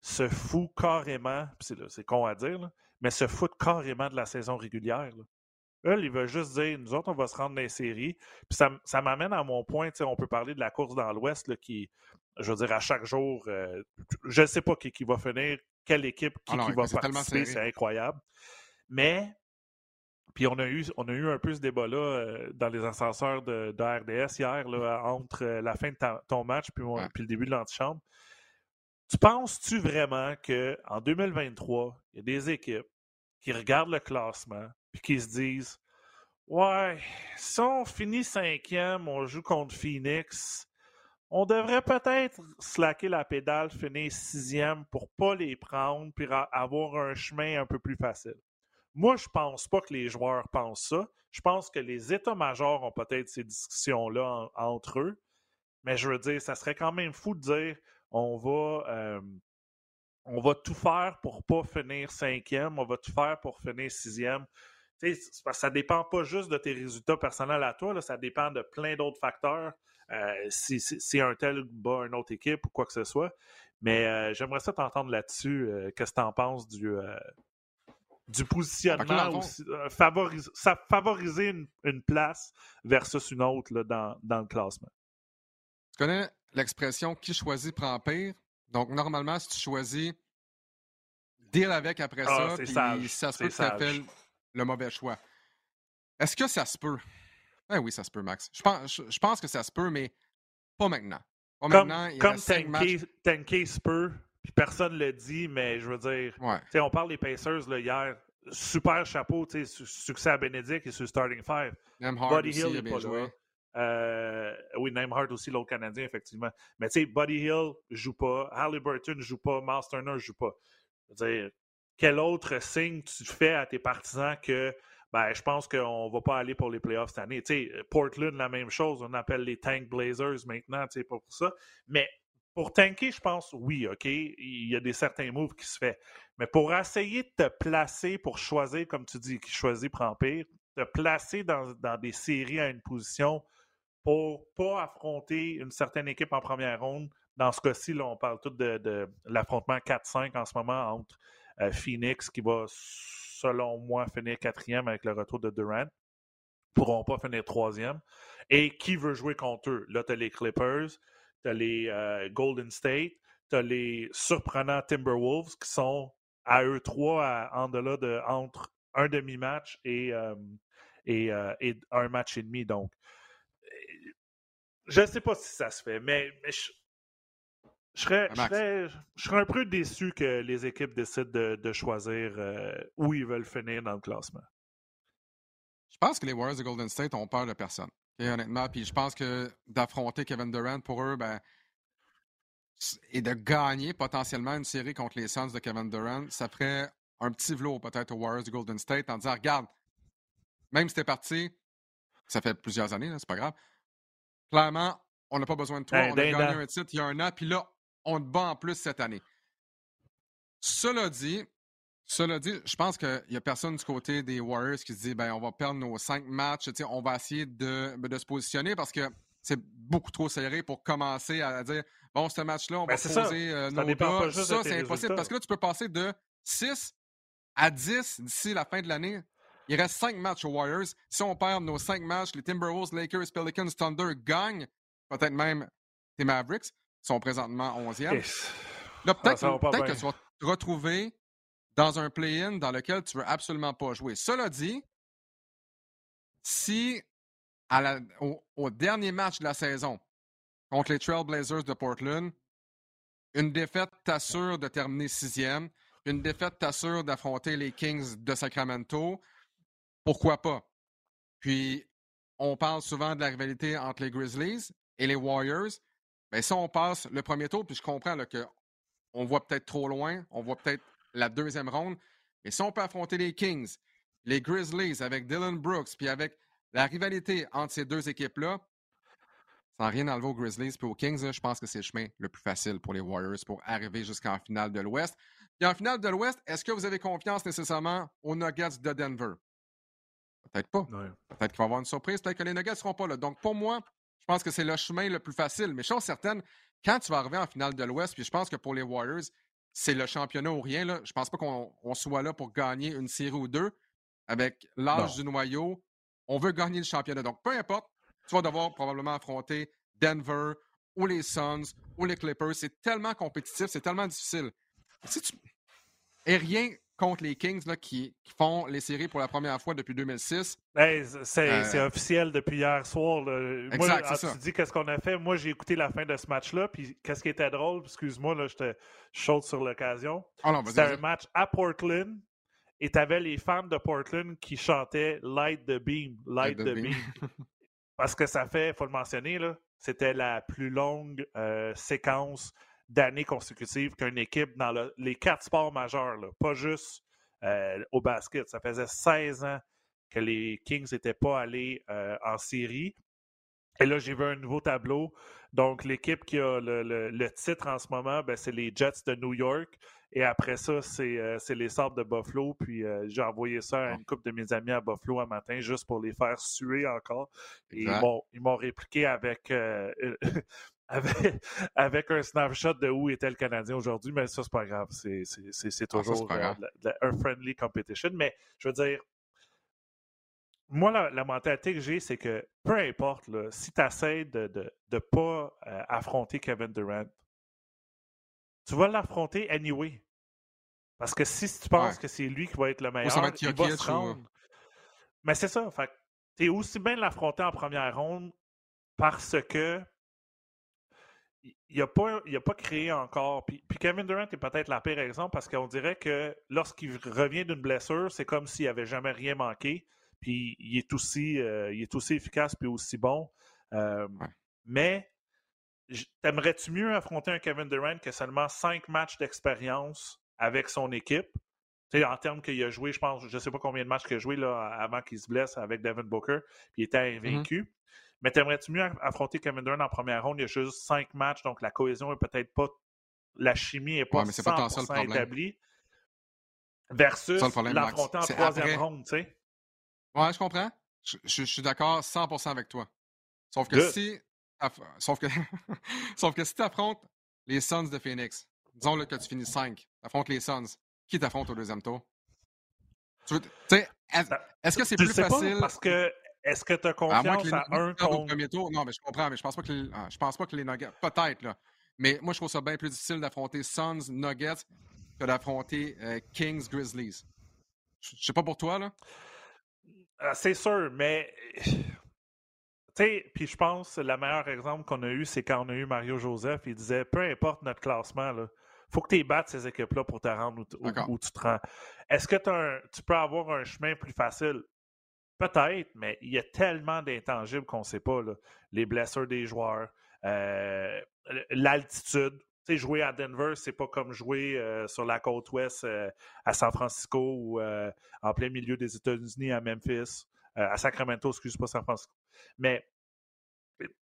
se fout carrément, c'est con à dire, mais se fout carrément de la saison régulière. Eux, ils veulent juste dire, nous autres, on va se rendre dans les séries. Puis ça, ça m'amène à mon point, on peut parler de la course dans l'Ouest qui, je veux dire, à chaque jour, euh, je ne sais pas qui, qui, va finir, quelle équipe qui, ah va participer, c'est incroyable. Mais, puis on a eu, on a eu un peu ce débat-là euh, dans les ascenseurs de, RDS hier, là, entre la fin de ton match puis, puis le début de l'antichambre. Tu penses-tu vraiment qu'en 2023, il y a des équipes qui regardent le classement puis qui se disent Ouais, si on finit cinquième, on joue contre Phoenix, on devrait peut-être slacker la pédale, finir sixième pour pas les prendre puis avoir un chemin un peu plus facile. Moi, je pense pas que les joueurs pensent ça. Je pense que les états-majors ont peut-être ces discussions-là entre eux. Mais je veux dire, ça serait quand même fou de dire on va, euh, on va tout faire pour pas finir cinquième, on va tout faire pour finir sixième. Ça dépend pas juste de tes résultats personnels à toi, ça dépend de plein d'autres facteurs. Euh, si, un tel bat une autre équipe ou quoi que ce soit. Mais euh, j'aimerais ça t'entendre là-dessus. Qu'est-ce que tu en penses du, du positionnement, favoriser, ça, favoriser une, place versus une autre là, dans, dans le classement? Tu connais l'expression qui choisit prend pire. Donc, normalement, si tu choisis, deal avec après ah, ça, puis ça se peut que le mauvais choix. Est-ce que ça se peut? Ben oui, ça se peut, Max. Je pense, je, pense que ça se peut, mais pas maintenant. Pas comme maintenant, il comme se peut, puis personne ne le dit, mais je veux dire, ouais. on parle des Pacers là, hier. Super chapeau, succès à Benedict et sur Starting Five. Buddy Hill n'est pas là. Euh, oui, Hart aussi, l'autre Canadien, effectivement. Mais tu sais, Buddy Hill joue pas, Halliburton joue pas, Miles Turner joue pas. Je veux dire, quel autre signe tu fais à tes partisans que ben, je pense qu'on ne va pas aller pour les playoffs cette année? Tu sais, Portland, la même chose. On appelle les Tank Blazers maintenant tu sais, pour ça. Mais pour tanker, je pense, oui, OK, il y a des certains moves qui se font. Mais pour essayer de te placer, pour choisir, comme tu dis, qui choisit prend pire, te placer dans, des séries à une position pour pas affronter une certaine équipe en première ronde. Dans ce cas-ci, on parle tout de, l'affrontement 4-5 en ce moment entre euh, Phoenix, qui va, selon moi, finir quatrième avec le retour de Durant. pourront pas finir troisième. Et qui veut jouer contre eux? Là, tu les Clippers, tu as les euh, Golden State, tu as les surprenants Timberwolves qui sont à eux trois en delà de entre un demi-match et, euh, et, un match et demi. Donc, je ne sais pas si ça se fait, mais, je, serais, un peu déçu que les équipes décident de, choisir euh, où ils veulent finir dans le classement. Je pense que les Warriors de Golden State ont peur de personne. Honnêtement, puis je pense que d'affronter Kevin Durant pour eux, ben, et de gagner potentiellement une série contre les Suns de Kevin Durant, ça ferait un petit vlot peut-être aux Warriors de Golden State en disant regarde, même si t'es parti, ça fait plusieurs années, c'est pas grave, Clairement, on n'a pas besoin de toi. on a gagné un titre il y a un an, puis là, on te bat en plus cette année. Cela dit, cela dit, je pense qu'il n'y a personne du côté des Warriors qui se dit ben, on va perdre nos cinq matchs, on va essayer de, de, se positionner parce que c'est beaucoup trop serré pour commencer à dire bon, ce match-là, on ben, va poser euh, nos gars. Ça, c'est impossible parce que là, tu peux passer de 6 à 10 d'ici la fin de l'année. Il reste cinq matchs aux Warriors. Si on perd nos cinq matchs, les Timberwolves, Lakers, Pelicans, Thunder gagnent. Peut-être même les Mavericks sont présentement 11e. Là, peut-être que tu vas te retrouver dans un play-in dans lequel tu veux absolument pas jouer. Cela dit, si au, dernier match de la saison contre les Trailblazers de Portland, une défaite t'assure de terminer sixième, une défaite t'assure d'affronter les Kings de Sacramento, pourquoi pas? Puis, on parle souvent de la rivalité entre les Grizzlies et les Warriors. Mais ben, si on passe le premier tour, puis je comprends qu'on voit peut-être trop loin, on voit peut-être la deuxième ronde, mais si on peut affronter les Kings, les Grizzlies avec Dylan Brooks, puis avec la rivalité entre ces deux équipes-là, sans rien enlever aux Grizzlies puis aux Kings, je pense que c'est le chemin le plus facile pour les Warriors pour arriver jusqu'en finale de l'Ouest. Et en finale de l'Ouest, est-ce que vous avez confiance nécessairement aux Nuggets de Denver? Peut-être pas. Peut-être qu'il va y avoir une surprise. Peut-être que les Nuggets ne seront pas là. Donc, pour moi, je pense que c'est le chemin le plus facile. Mais chose certaine, quand tu vas arriver en finale de l'Ouest, puis je pense que pour les Warriors, c'est le championnat ou rien. Là. Je pense pas qu'on soit là pour gagner une série ou deux. Avec l'âge du noyau, on veut gagner le championnat. Donc, peu importe, tu vas devoir probablement affronter Denver ou les Suns ou les Clippers. C'est tellement compétitif, c'est tellement difficile. Et rien contre les Kings là, qui, font les séries pour la première fois depuis 2006. Euh, c'est officiel depuis hier soir. Moi, ah, tu dis qu'est-ce qu'on a fait? Moi, j'ai écouté la fin de ce match-là. Puis qu'est-ce qui était drôle, excuse-moi, là, j'étais chaude sur l'occasion. Oh C'était un match à Portland. Et tu avais les fans de Portland qui chantaient Light the Beam, Light, the, beam. Parce que ça fait, il faut le mentionner, c'était la plus longue euh, séquence d'années consécutives qu'une équipe dans les quatre sports majeurs, pas juste euh, au basket. Ça faisait 16 ans que les Kings n'étaient pas allés euh, en série. Et là, j'ai vu un nouveau tableau. Donc, l'équipe qui a le, titre en ce moment, ben, c'est les Jets de New York. Et après ça, c'est euh, les Sables de Buffalo. Puis j'ai envoyé ça à une couple de mes amis à Buffalo un matin juste pour les faire suer encore. Et ils m'ont répliqué avec avec, un snapshot de où était le Canadien aujourd'hui, mais ça, c'est pas grave. C'est ah, toujours euh, un friendly competition. Mais je veux dire, moi, la, mentalité que j'ai, c'est que peu importe, si tu essaies de ne pas euh, affronter Kevin Durant, tu vas l'affronter anyway. Parce que si tu penses que c'est lui qui va être le meilleur, il va se rendre. Mais c'est ça. tu es aussi bien l'affronter en première ronde parce que il n'a pas, pas créé encore. Puis, Kevin Durant est peut-être la pire exemple parce qu'on dirait que lorsqu'il revient d'une blessure, c'est comme s'il n'avait jamais rien manqué. Puis il est aussi, euh, il est aussi efficace puis aussi bon. Euh, mais t'aimerais-tu mieux affronter un Kevin Durant qui a seulement cinq matchs d'expérience avec son équipe? en termes qu'il a joué, je pense, je ne sais pas combien de matchs qu'il a joué là, avant qu'il se blesse avec Devin Booker, puis il était mm-hmm. invaincu. Mais t'aimerais-tu mieux affronter Kevin Durant en première ronde? Il y a juste cinq matchs, donc la cohésion est peut-être pas. La chimie n'est pas, ouais, 100% pas établie. Versus l'affronter en troisième ronde, tu sais. Ouais, je comprends. Je, suis d'accord 100% avec toi. Sauf que si. Sauf que, sauf que si tu affrontes les Suns de Phoenix, disons que tu finis 5, affrontes les Suns, qui t'affronte au deuxième tour? Tu sais, est-ce que c'est plus facile? parce que est-ce que tu as confiance à, un contre... premier tour? Non, mais je comprends, mais je pense pas que les, ah, je pense pas que les Nuggets... Peut-être, là. Mais moi, je trouve ça bien plus difficile d'affronter Suns, Nuggets que d'affronter euh, Kings, Grizzlies. Je sais pas pour toi, là. Ah, c'est sûr, mais... Tu sais, puis je pense que le meilleur exemple qu'on a eu, c'est quand on a eu Mario Joseph. Il disait, peu importe notre classement, là, faut que tu battes ces équipes-là pour te rendre où, tu te rends. Est-ce que tu peux avoir un chemin plus facile? Peut-être, mais il y a tellement d'intangibles qu'on ne sait pas. Les blessures des joueurs, euh, l'altitude. jouer à Denver, c'est pas comme jouer euh, sur la côte ouest euh, à San Francisco ou en plein milieu des États-Unis à Memphis, à Sacramento, excuse pas San Francisco. Mais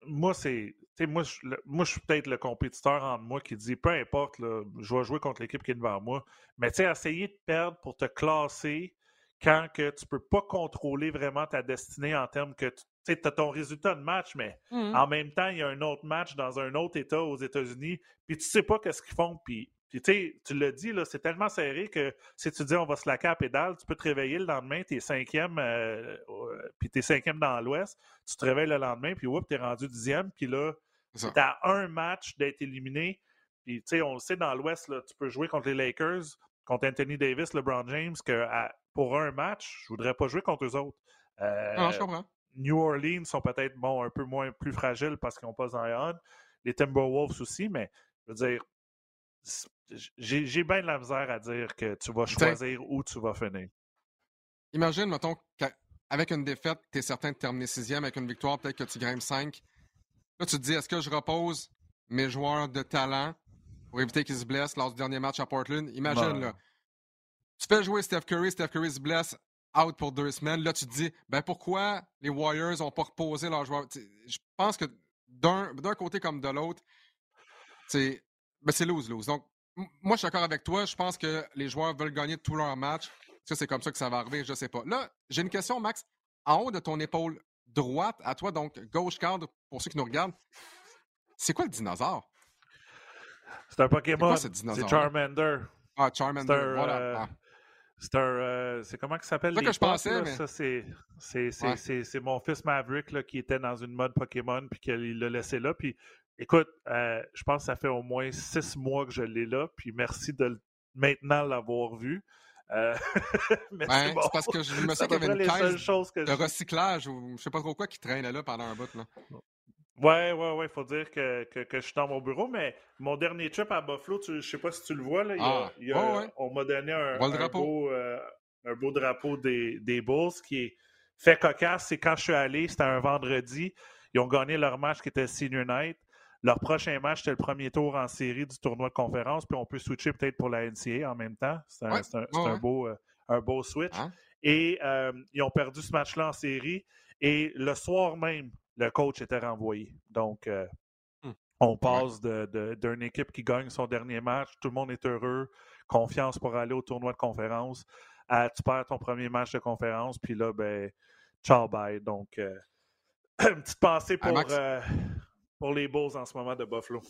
moi, c'est. Moi, je, moi, je suis peut-être le compétiteur en moi qui dit peu importe, je vais jouer contre l'équipe qui est devant moi. Mais essayer de perdre pour te classer quand que tu peux pas contrôler vraiment ta destinée en termes que tu as ton résultat de match, mais mmh. en même temps, il y a un autre match dans un autre État aux États-Unis, puis tu sais pas qu'est-ce qu'ils font, puis, tu l'as dit, c'est tellement serré que si tu dis on va se la à pédale, tu peux te réveiller le lendemain, tu es cinquième, euh, puis tu es cinquième dans l'Ouest, tu te réveilles le lendemain, puis tu es rendu dixième, puis là, tu as un match d'être éliminé, puis on le sait, dans l'Ouest, tu peux jouer contre les Lakers, contre Anthony Davis, LeBron James, que pour un match, je voudrais pas jouer contre eux autres. non, je comprends. New Orleans sont peut-être bon, un peu moins plus fragiles parce qu'ils n'ont pas Zion. Les Timberwolves aussi, mais je veux dire, j'ai bien de la misère à dire que tu vas choisir où tu vas finir. Imagine, mettons, qu'avec une défaite, tu es certain de terminer sixième. Avec une victoire, peut-être que tu grimpes cinq. Là, tu te dis, est-ce que je repose mes joueurs de talent pour éviter qu'ils se blessent lors du dernier match à Portland? Imagine, là. Tu fais jouer Steph Curry, Steph Curry se blesse out pour deux semaines. Là, tu te dis, ben pourquoi les Warriors n'ont pas reposé leurs joueurs? je pense que d'un côté comme de l'autre, c'est ben lose-lose. Donc, moi, je suis d'accord avec toi. Je pense que les joueurs veulent gagner tous leurs matchs. Ça, c'est comme ça que ça va arriver, je ne sais pas. Là, j'ai une question, Max. En haut de ton épaule droite, à toi, donc gauche cadre, pour ceux qui nous regardent, c'est quoi le dinosaure? C'est un Pokémon. C'est Charmander. Ah, Charmander, voilà. Euh, ah. C'est un. Euh, c'est comment que ça s'appelle? C'est que je pensais, mais... Ça, c'est, c'est, mon fils Maverick là, qui était dans une mode Pokémon puis qu'il l'a laissé là. Puis écoute, je pense que ça fait au moins six mois que je l'ai là, puis merci de maintenant l'avoir vu. Euh, c'est parce que je me souviens qu'il y avait une caisse de recyclage ou je sais pas trop quoi qui traînait là pendant un bout. Là. Ouais, ouais, ouais, il faut dire que, que, je suis dans mon bureau, mais mon dernier trip à Buffalo, tu, je sais pas si tu le vois, là, il y a, ah, on m'a donné un, beau, euh, un, beau, drapeau des, des Bulls qui est fait cocasse. C'est quand je suis allé, c'était un vendredi, ils ont gagné leur match qui était Senior Night. Leur prochain match, c'était le premier tour en série du tournoi de conférence, puis on peut switcher peut-être pour la NCA en même temps. C'est un, beau, euh, un beau switch. Hein? Et euh, ils ont perdu ce match-là en série. Et le soir même, le coach était renvoyé. Donc, euh, hum. on passe d'une équipe qui gagne son dernier match, tout le monde est heureux, confiance pour aller au tournoi de conférence, à tu perds ton premier match de conférence, puis là, ben, ciao, bye. Donc, une petite pensée pour, pour les Bulls en ce moment de Buffalo.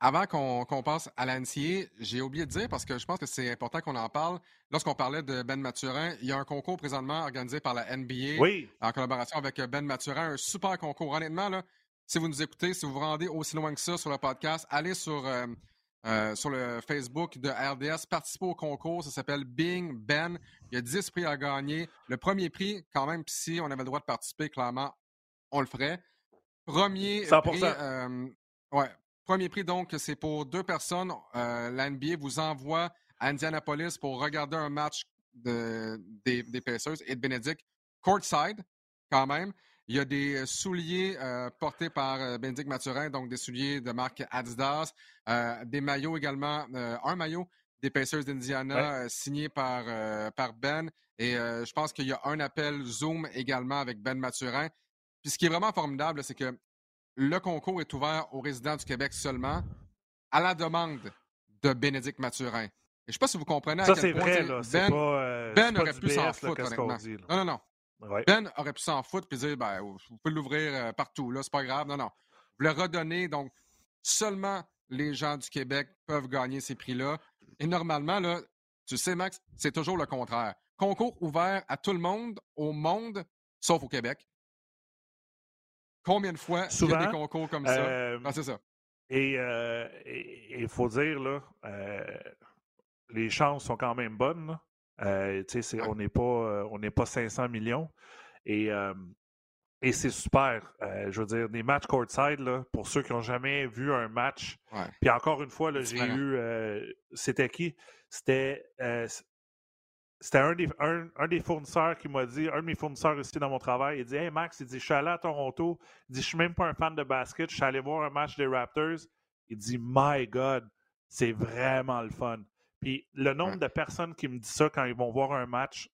Avant qu'on passe à l'ANCA, j'ai oublié de dire, parce que je pense que c'est important qu'on en parle, lorsqu'on parlait de Ben Mathurin, il y a un concours présentement organisé par la NBA en collaboration avec Ben Mathurin, un super concours. Honnêtement, là, si vous nous écoutez, si vous vous rendez aussi loin que ça sur le podcast, allez sur, euh, euh, sur le Facebook de RDS, participez au concours, ça s'appelle Bing Ben. Il y a 10 prix à gagner. Le premier prix, quand même, si on avait le droit de participer, clairement, on le ferait. Premier prix, euh, ouais, premier prix, donc, c'est pour deux personnes. Euh, la NBA vous envoie à Indianapolis pour regarder un match de, des, des Pacers et de Benedict courtside, quand même. Il y a des souliers euh, portés par euh, Benedict Mathurin, donc des souliers de marque Adidas, des maillots également, un maillot des Pacers d'Indiana signé par, par Ben. Et je pense qu'il y a un appel Zoom également avec Ben Mathurin. Puis ce qui est vraiment formidable, c'est que le concours est ouvert aux résidents du Québec seulement à la demande de Bénédicte Mathurin. Et je ne sais pas si vous comprenez à quel point vrai, Ben, euh, ben aurait pu s'en foutre, honnêtement. non, non, non. Ben aurait pu s'en foutre et dire ben, vous pouvez l'ouvrir euh, partout, là, c'est pas grave. Non, non. Vous le redonnez, donc seulement les gens du Québec peuvent gagner ces prix-là. Et normalement, là, tu sais, Max, c'est toujours le contraire. Concours ouvert à tout le monde, au monde, sauf au Québec. Combien de fois il y a des concours comme ça? Euh, ah, c'est ça. Euh, et il faut dire, là, euh, les chances sont quand même bonnes. On n'est pas, on pas 500 millions. Et, et c'est super. je veux dire, des matchs courtside, là, pour ceux qui n'ont jamais vu un match. Puis encore une fois, j'ai eu. C'était qui? C'était c'était un des, un, des fournisseurs qui m'a dit, un de mes fournisseurs ici dans mon travail, il dit Hey Max, il dit, je suis allé à Toronto, il dit, je suis même pas un fan de basket, je suis allé voir un match des Raptors. Il dit My God, c'est vraiment le fun. Puis le nombre de personnes qui me disent ça quand ils vont voir un match,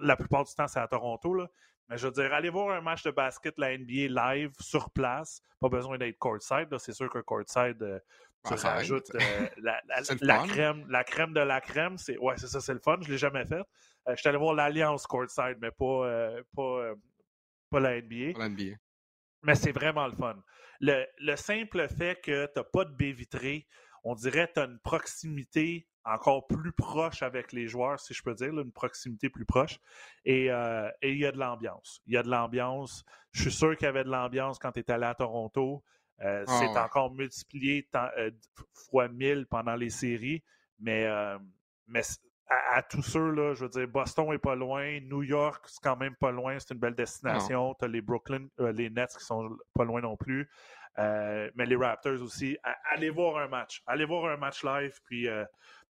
la plupart du temps, c'est à Toronto, là. Mais je veux dire, aller voir un match de basket, la NBA live, sur place, pas besoin d'être courtside. C'est sûr que courtside, euh, ça rajoute euh, la, crème, la crème de la crème. C'est, ouais, c'est ça, c'est le fun. Je ne l'ai jamais fait. Euh, je suis allé voir l'Alliance courtside, mais pas, pas, pas, la NBA. la NBA. Mais c'est vraiment le fun. Le, le simple fait que tu n'as pas de baie vitrée, on dirait que tu as une proximité encore plus proche avec les joueurs, si je peux dire, une proximité plus proche. Et il y a de l'ambiance. Il y a de l'ambiance. Je suis sûr qu'il y avait de l'ambiance quand tu étais allé à Toronto. Euh, ah c'est encore multiplié euh, fois 1000 pendant les séries. Mais, euh, mais à, tous ceux, là, je veux dire, Boston est pas loin, New York, c'est quand même pas loin, c'est une belle destination. Tu as les Brooklyn, les Nets qui sont pas loin non plus. mais les Raptors aussi. allez voir un match. Allez voir un match live, puis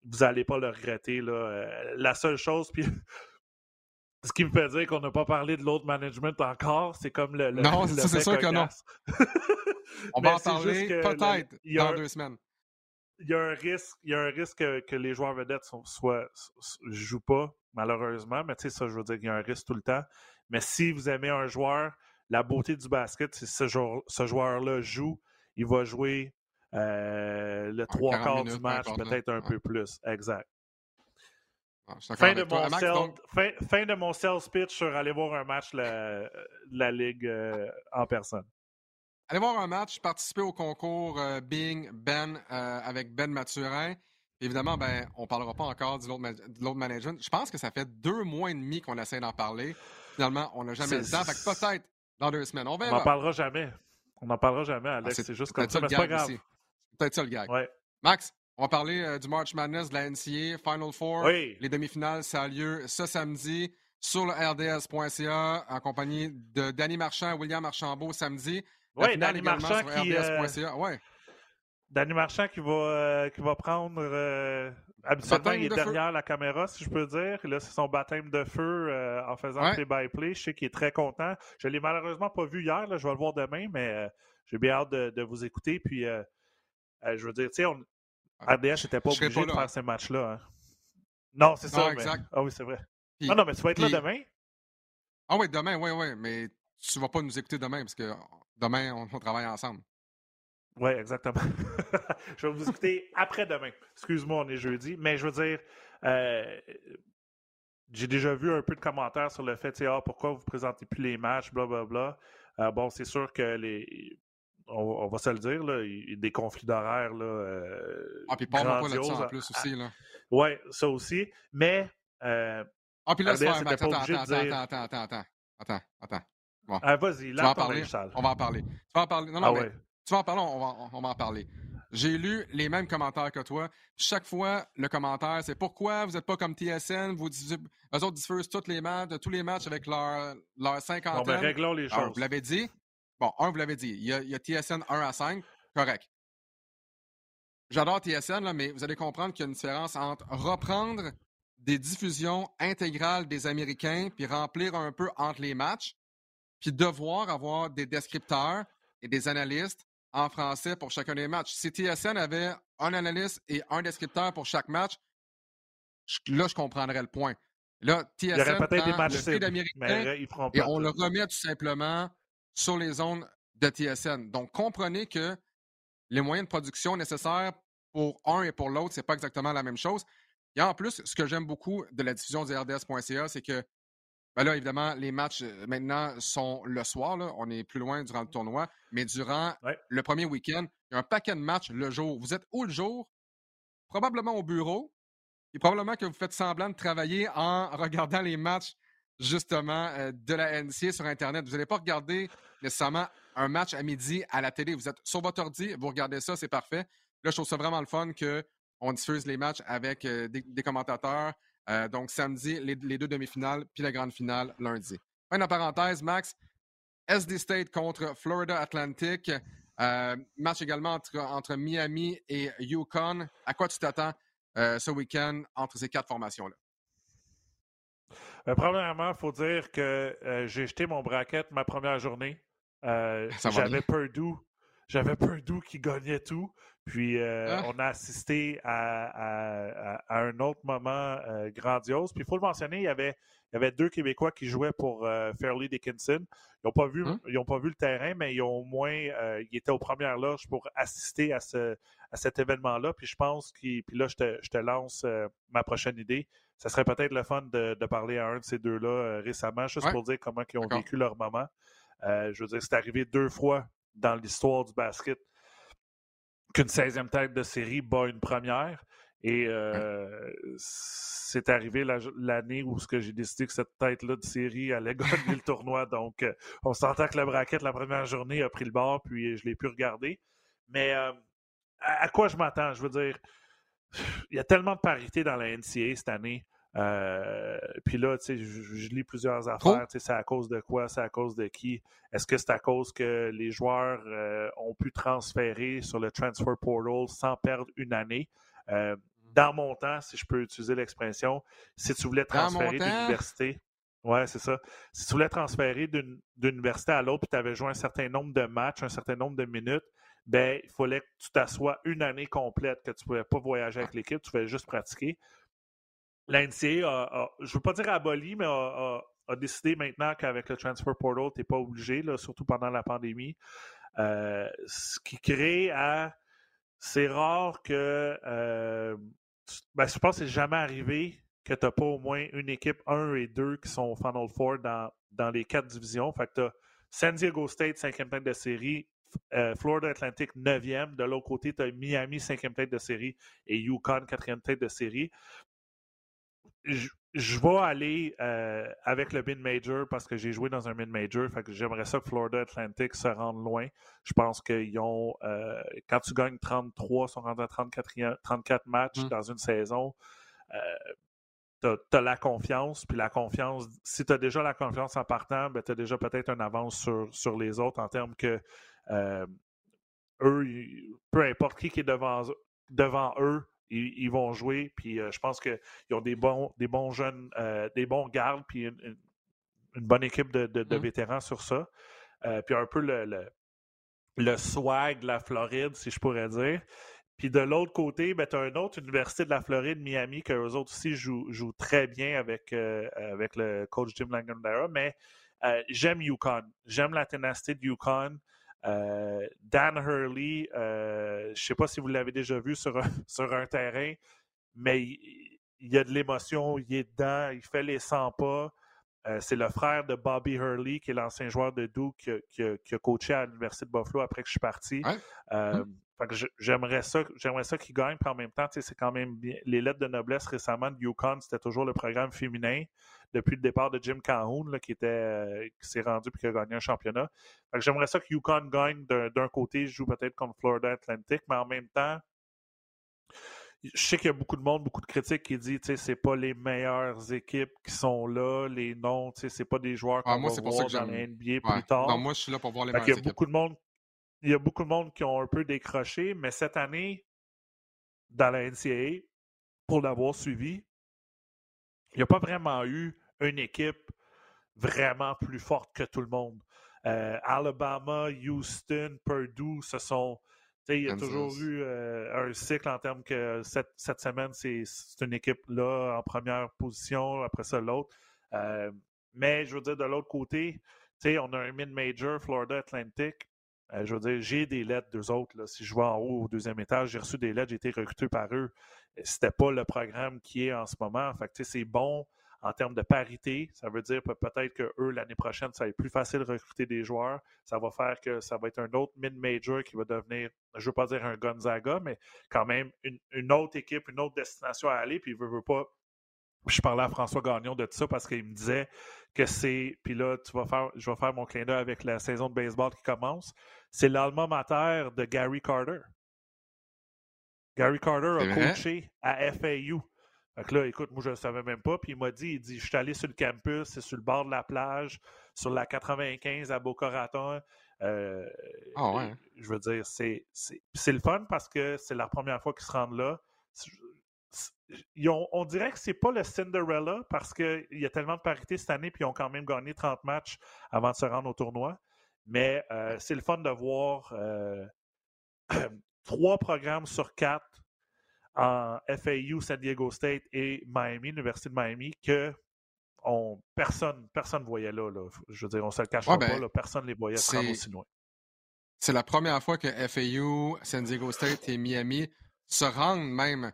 vous n'allez pas le regretter. Là. la seule chose, puis ce qui me fait dire qu'on n'a pas parlé de l'autre management encore, c'est comme le. non, c'est sûr que non. On va en parler peut-être dans deux semaines. Il y a un risque, il y a un risque que, les joueurs vedettes ne jouent pas, malheureusement. Mais tu sais, ça, je veux dire qu'il y a un risque tout le temps. Mais si vous aimez un joueur, la beauté du basket, c'est ce, ce joueur-là joue, il va jouer euh, le trois quarts du match, peut-être un peu plus. Exact. Fin, de mon fin, de mon sales pitch sur aller voir un match de la, Ligue euh, en personne. Allez voir un match, participer au concours euh, Bing Ben euh, avec Ben Mathurin. Évidemment, ben, on ne parlera pas encore de l'autre management. Je pense que ça fait deux mois et demi qu'on essaie d'en parler. Finalement, on n'a jamais le temps. Peut-être dans deux semaines. On verra. On n'en parlera jamais. On n'en parlera jamais, Alex. Ah, c'est juste comme ça, mais c'est pas grave. Peut-être ça le gag. Max, on va parler euh, du March Madness de la NCA, Final Four. Les demi-finales, ça a lieu ce samedi sur le RDS.ca en compagnie de Danny Marchand et William Archambault samedi. Oui, Danny Marchand qui... RDS.ca. Ouais. Danny Marchand qui va, euh, qui va prendre. Euh, habituellement, il est derrière la caméra, si je peux dire. Là, c'est son baptême de feu euh, en faisant ouais. play-by-play. Je sais qu'il est très content. Je ne l'ai malheureusement pas vu hier. Là, je vais le voir demain, mais j'ai bien hâte de, vous écouter. Puis, je veux dire, tu sais, on... RDS n'était pas obligé de faire ces matchs-là. Hein. Non, c'est ça. Ah oui, c'est vrai. non, non, mais tu vas être là demain? Ah oui, demain, oui, oui. Mais tu ne vas pas nous écouter demain parce que demain, on travaille ensemble. Oui, exactement. je vais vous discuter après-demain. Excuse-moi, on est jeudi. Mais je veux dire, euh, j'ai déjà vu un peu de commentaires sur le fait, ah, pourquoi vous ne présentez plus les matchs, blablabla. Bla, bla. Euh, bon, c'est sûr que les. On, va se le dire, là, des conflits d'horaire. Là, euh, ah, puis parle-moi pas là-dessus en plus aussi. Là. Oui, ça aussi. Mais. Euh, ah, puis là, c'est attends, attends, attends, attends, attends, attends, attends, Bon. Ah, vas-y, là, on va en parler. On va en parler. Tu vas en parler. Non, non, ah, mais tu vas en parler, on va, on va en parler. J'ai lu les mêmes commentaires que toi. Chaque fois, le commentaire, c'est pourquoi vous n'êtes pas comme TSN, vous eux autres diffusent tous les matchs, tous les matchs avec leur, leur cinquantaine. Bon, ben, réglons les choses. vous l'avez dit. Bon, un, vous l'avez dit. Il y, a, il y, a, TSN 1 à 5. Correct. J'adore TSN, là, mais vous allez comprendre qu'il y a une différence entre reprendre des diffusions intégrales des Américains puis remplir un peu entre les matchs, puis devoir avoir des descripteurs et des analystes en français pour chacun des matchs. Si TSN avait un analyste et un descripteur pour chaque match, là, je comprendrais le point. Là, TSN prend le d'américain et on le remet tout simplement sur les zones de TSN. Donc, comprenez que les moyens de production nécessaires pour un et pour l'autre, c'est pas exactement la même chose. Et en plus, ce que j'aime beaucoup de la diffusion du RDS.ca, c'est que ben là, évidemment, les matchs euh, maintenant sont le soir. On est plus loin durant le tournoi. Mais durant le premier week-end, il y a un paquet de matchs le jour. Vous êtes où le jour? Probablement au bureau. Et probablement que vous faites semblant de travailler en regardant les matchs, justement, euh, de la NCA sur Internet. Vous n'allez pas regarder nécessairement un match à midi à la télé. Vous êtes sur votre ordi, vous regardez ça, c'est parfait. Là, je trouve ça vraiment le fun qu'on diffuse les matchs avec euh, des commentateurs, euh, donc, samedi, les, deux demi-finales, puis la grande finale lundi. De parenthèse, Max, SD State contre Florida Atlantic. Match également entre, Miami et Yukon. À quoi tu t'attends ce week-end entre ces quatre formations-là? Premièrement, il faut dire que j'ai jeté mon bracket ma première journée. J'avais Purdue. J'avais Purdue qui gagnait tout. Puis euh, ah. on a assisté à, un autre moment euh, grandiose. Puis il faut le mentionner, il y avait, il y avait deux Québécois qui jouaient pour euh, Fairleigh Dickinson. Ils n'ont pas, vu, hein? pas vu le terrain, mais ils ont au moins ils étaient aux premières loges pour assister à, ce, à cet événement-là. Puis je pense que, puis là, je te, lance ma prochaine idée. Ça serait peut-être le fun de, parler à un de ces deux-là récemment, juste pour dire comment ils ont vécu leur moment. je veux dire, c'est arrivé deux fois dans l'histoire du basket qu'une 16e tête de série bat une première. Et euh, c'est arrivé l'année où j'ai décidé que cette tête-là de série allait gagner le tournoi. Donc, euh, on s'entend que la braquette, la première journée, a pris le bord, puis je l'ai pu regarder. Mais euh, à, quoi je m'attends? Je veux dire, il y a tellement de parité dans la NCA cette année. Euh, puis là, tu sais, je, lis plusieurs affaires. Tu sais, c'est à cause de quoi? C'est à cause de qui? Est-ce que c'est à cause que les joueurs euh, ont pu transférer sur le transfer portal sans perdre une année? Euh, dans mon temps, si je peux utiliser l'expression, si tu voulais transférer d'université, ouais, c'est ça. Si tu voulais transférer d'une université à l'autre, puis tu avais joué un certain nombre de matchs, un certain nombre de minutes, ben il fallait que tu t'assoies une année complète, que tu ne pouvais pas voyager avec l'équipe, tu pouvais juste pratiquer l'NCA a, je ne veux pas dire aboli, mais a, décidé maintenant qu'avec le transfer portal, tu n'es pas obligé, surtout pendant la pandémie. Euh, ce qui crée à. C'est rare que. Euh, ben, je pense que c'est jamais arrivé que tu n'as pas au moins une équipe 1 et 2 qui sont au Final Four dans, dans les quatre divisions. Fait que tu as San Diego State, cinquième tête de série, euh, Florida Atlantic, 9e. De l'autre côté, tu as Miami, cinquième tête de série, et Yukon, quatrième tête de série je vais aller euh, avec le mid-major parce que j'ai joué dans un mid-major. Fait que j'aimerais ça que Florida Atlantic se rende loin. Je pense qu'ils ont, euh, quand tu gagnes 33, ils sont rendus à 34, 34 matchs mmh. dans une saison. Euh, tu as, la confiance, puis la confiance, si tu as déjà la confiance en partant, ben, tu as déjà peut-être une avance sur, sur les autres en termes que eux, peu importe qui, qui est devant, devant eux, ils, vont jouer. Puis euh, je pense qu'ils ont des bons, des bons jeunes, euh, des bons gardes, puis une, bonne équipe de, de, mmh. vétérans sur ça. Euh, puis un peu le, le, swag de la Floride, si je pourrais dire. Puis de l'autre côté, ben, tu as une autre université de la Floride, Miami, que eux autres aussi jouent, jouent très bien avec, avec le coach Jim Langendera. Mais j'aime Yukon. J'aime la ténacité de Yukon. Euh, Dan Hurley, euh, je ne sais pas si vous l'avez déjà vu sur un, sur un terrain, mais il, y a de l'émotion, il est dedans, il fait les 100 pas. Euh, c'est le frère de Bobby Hurley, qui est l'ancien joueur de Duke, qui, a, coaché à l'Université de Buffalo après que je suis parti. J'aimerais ça, j'aimerais ça qu'il gagne, puis en même temps, c'est quand même bien. Les lettres de noblesse récemment de Yukon, c'était toujours le programme féminin depuis le départ de Jim Calhoun, qui était euh, qui s'est rendu et qui a gagné un championnat. J'aimerais ça que Yukon gagne d'un côté, je joue peut-être contre Florida Atlantic, mais en même temps, je sais qu'il y a beaucoup de monde, beaucoup de critiques qui disent, tu sais, c'est pas les meilleures équipes qui sont là, les noms, tu sais, c'est pas des joueurs ah, qu'on va voir dans la NBA plus tard. Non, moi, je suis là pour voir les meilleures il y a beaucoup de monde il y a beaucoup de monde qui ont un peu décroché, mais cette année, dans la NCAA, pour l'avoir suivi, il n'y a pas vraiment eu une équipe vraiment plus forte que tout le monde. Euh, Alabama, Houston, Purdue, ce sont. Il y a toujours eu euh, un cycle en termes que cette, cette semaine, c'est une équipe là en première position, après ça l'autre. Euh, mais je veux dire, de l'autre côté, on a un mid-major, Florida Atlantic. Euh, je veux dire, j'ai des lettres d'eux autres. Là. Si je vais en haut au deuxième étage, j'ai reçu des lettres, j'ai été recruté par eux. C'était pas le programme qui est en ce moment. Fait c'est bon en termes de parité. Ça veut dire peut-être que eux, l'année prochaine, ça va être plus facile de recruter des joueurs. Ça va faire que ça va être un autre mid-major qui va devenir, je ne veux pas dire un Gonzaga, mais quand même une, autre équipe, une autre destination à aller. Puis, veut, veut pas. Je parlais à François Gagnon de ça parce qu'il me disait que c'est. Puis là, tu vas faire, je vais faire mon clin d'œil avec la saison de baseball qui commence c'est l'alma mater de Gary Carter. Gary Carter a coaché à FAU. Fait là, écoute, moi, je ne savais même pas. Puis il m'a dit, il dit, je suis allé sur le campus, c'est sur le bord de la plage, sur la 95 à Boca Raton. Euh, ah ouais. Je veux dire, c'est, c'est, le fun parce que c'est la première fois qu'ils se rendent là. On dirait que c'est pas le Cinderella parce qu'il y a tellement de parité cette année, puis ils ont quand même gagné 30 matchs avant de se rendre au tournoi. Mais euh, c'est le fun de voir euh, trois programmes sur quatre en FAU, San Diego State et Miami, l'Université de Miami, que personne personne ne voyait là, Je veux dire, on se le cache pas, ben, là, personne ne les voyait se rendre aussi loin. C'est la première fois que FAU, San Diego State et Miami se rendent même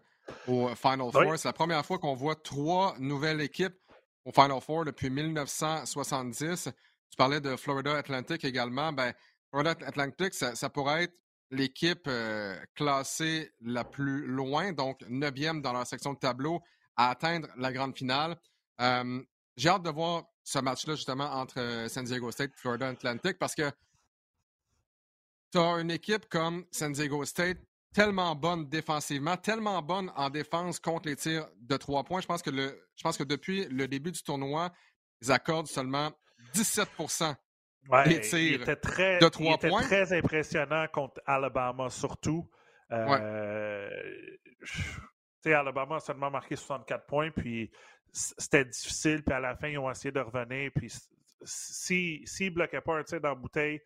au Final Four. C'est la première fois qu'on voit trois nouvelles équipes au Final Four depuis 1970. Tu parlais de Florida Atlantic également. Ben, Florida Atlantic, ça, pourrait être l'équipe euh, classée la plus loin, donc neuvième dans leur section de tableau, à atteindre la grande finale. J'ai hâte de voir ce match-là justement entre euh, San Diego State et Florida Atlantic parce que tu as une équipe comme San Diego State tellement bonne défensivement, tellement bonne en défense contre les tirs de trois points. Je pense que, le, je pense que depuis le début du tournoi, ils accordent seulement 17% des tirs était très, de trois points. très impressionnant contre Alabama, surtout. Euh, Alabama a seulement marqué 64 points, puis c'était difficile, puis à la fin, ils ont essayé de revenir, puis s'ils si, ne bloquaient pas un tir dans la bouteille,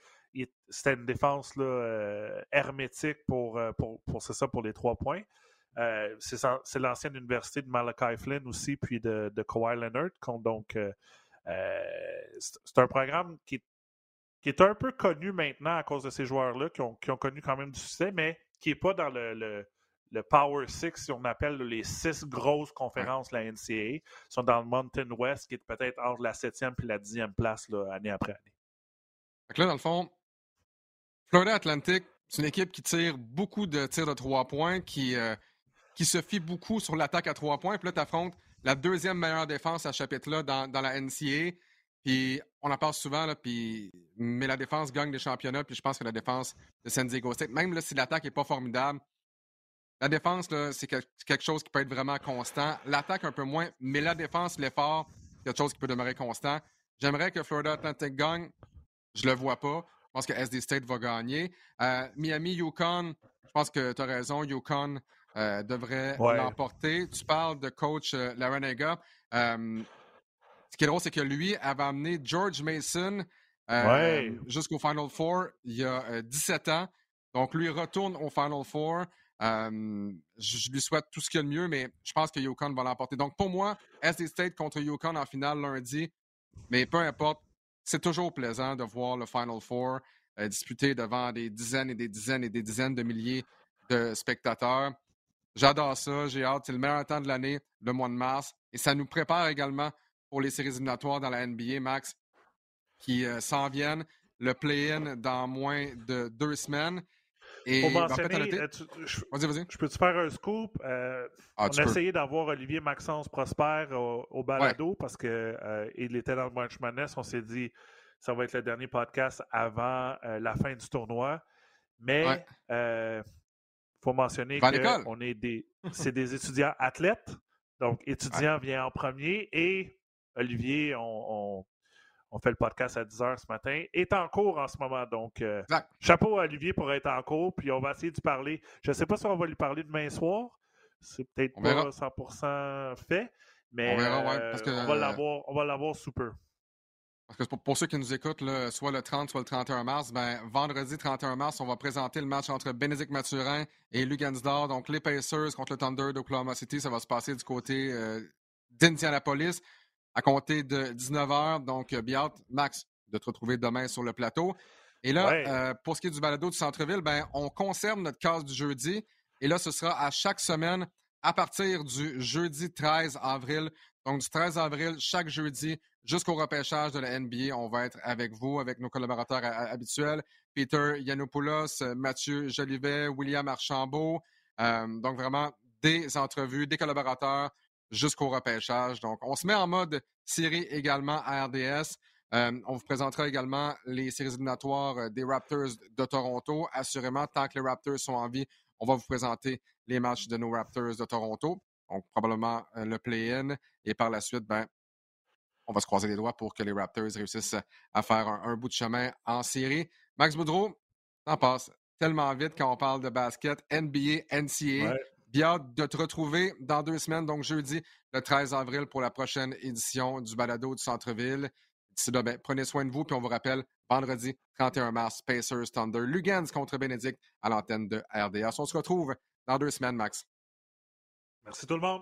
c'était une défense là, euh, hermétique pour, euh, pour, pour c'est ça, pour les trois points. Euh, c'est l'ancienne université de Malachi Flynn aussi, puis de, de Kawhi Leonard, donc euh, c'est un programme qui est, un peu connu maintenant à cause de ces joueurs-là qui ont, connu quand même du succès, mais qui n'est pas dans le, Power Six, si on appelle les six grosses conférences de la NCAA. Ils sont dans le Mountain West, qui est peut-être entre la septième et la dixième place année après année. là, dans le fond, Florida Atlantic, c'est une équipe qui tire beaucoup de tirs de trois points, qui, euh, qui se fie beaucoup sur l'attaque à trois points. Puis là, tu affrontes la deuxième meilleure défense à ce chapitre-là dans, dans, la NCA. Puis on en parle souvent, là, puis, mais la défense gagne des championnats, puis je pense que la défense de San Diego State, même là, si l'attaque n'est pas formidable, la défense, c'est quelque chose qui peut être vraiment constant. L'attaque, un peu moins, mais la défense, l'effort, quelque chose qui peut demeurer constant. J'aimerais que Florida Atlantic gagne. Je le vois pas. Je pense que SD State va gagner. Euh, Miami, Yukon, je pense que tu as raison. Yukon euh, devrait l'emporter. Tu parles de coach euh, Larenega. ce qui est drôle, c'est que lui avait amené George Mason jusqu'au Final Four il y a 17 ans. Donc, lui retourne au Final Four. je, lui souhaite tout ce qu'il y a de mieux, mais je pense que Yukon va l'emporter. Donc, pour moi, SD State contre Yukon en finale lundi, mais peu importe, c'est toujours plaisant de voir le Final Four euh, disputé devant des dizaines et des dizaines et des dizaines de milliers de spectateurs. J'adore ça, j'ai hâte. C'est le meilleur temps de l'année, le mois de mars. Et ça nous prépare également pour les séries éliminatoires dans la NBA, Max, qui euh, s'en viennent. Le play-in dans moins de deux semaines. Et, Pour mentionner, euh, je, vas-y, vas-y. Je peux te faire un scoop? Ah, on a essayé d'avoir Olivier Maxence Prosper au, balado parce qu'il était dans le March Madness. On s'est dit, ça va être le dernier podcast avant euh, la fin du tournoi. Mais il euh, faut mentionner est des, c'est des étudiants athlètes. Donc, étudiant vient en premier et Olivier, on, fait le podcast à 10 h ce matin, est en cours en ce moment. Donc, euh, chapeau à Olivier pour être en cours. Puis, on va essayer de parler. Je ne sais pas si on va lui parler demain soir. C'est peut-être pas 100% fait. Mais on, va l'avoir sous peu. Parce que pour, ceux qui nous écoutent, soit le 30, soit le 31 mars, ben, vendredi 31 mars, on va présenter le match entre Bénédicte Mathurin et Lugansdor. Donc, les Pacers contre le Thunder d'Oklahoma City, ça va se passer du côté euh, d'Indianapolis à compter de 19h. Donc, euh, bien Max, de te retrouver demain sur le plateau. Et là, euh, pour ce qui est du balado du centre-ville, ben, on conserve notre case du jeudi. Et là, ce sera à chaque semaine à partir du jeudi 13 avril. Donc, du 13 avril, chaque jeudi, jusqu'au repêchage de la NBA. On va être avec vous, avec nos collaborateurs habituels, Peter Yanopoulos, Mathieu Jolivet, William Archambault. Euh, donc vraiment des entrevues, des collaborateurs jusqu'au repêchage. Donc on se met en mode série également à RDS. Euh, on vous présentera également les séries éliminatoires des Raptors de Toronto. Assurément, tant que les Raptors sont en vie, on va vous présenter les matchs de nos Raptors de Toronto. Donc, probablement euh, le play-in. Et par la suite, ben, on va se croiser les doigts pour que les Raptors réussissent à faire un, bout de chemin en série. Max Boudreau, t'en passe tellement vite quand on parle de basket, NBA, NCA. Bien de te retrouver dans deux semaines, donc jeudi, le 13 avril, pour la prochaine édition du balado du centre-ville. D'ici là, ben, prenez soin de vous, puis on vous rappelle, vendredi 31 mars, Pacers Thunder, Lugans contre Bénédicte à l'antenne de RDS. On se retrouve dans deux semaines, Max. Merci tout le monde.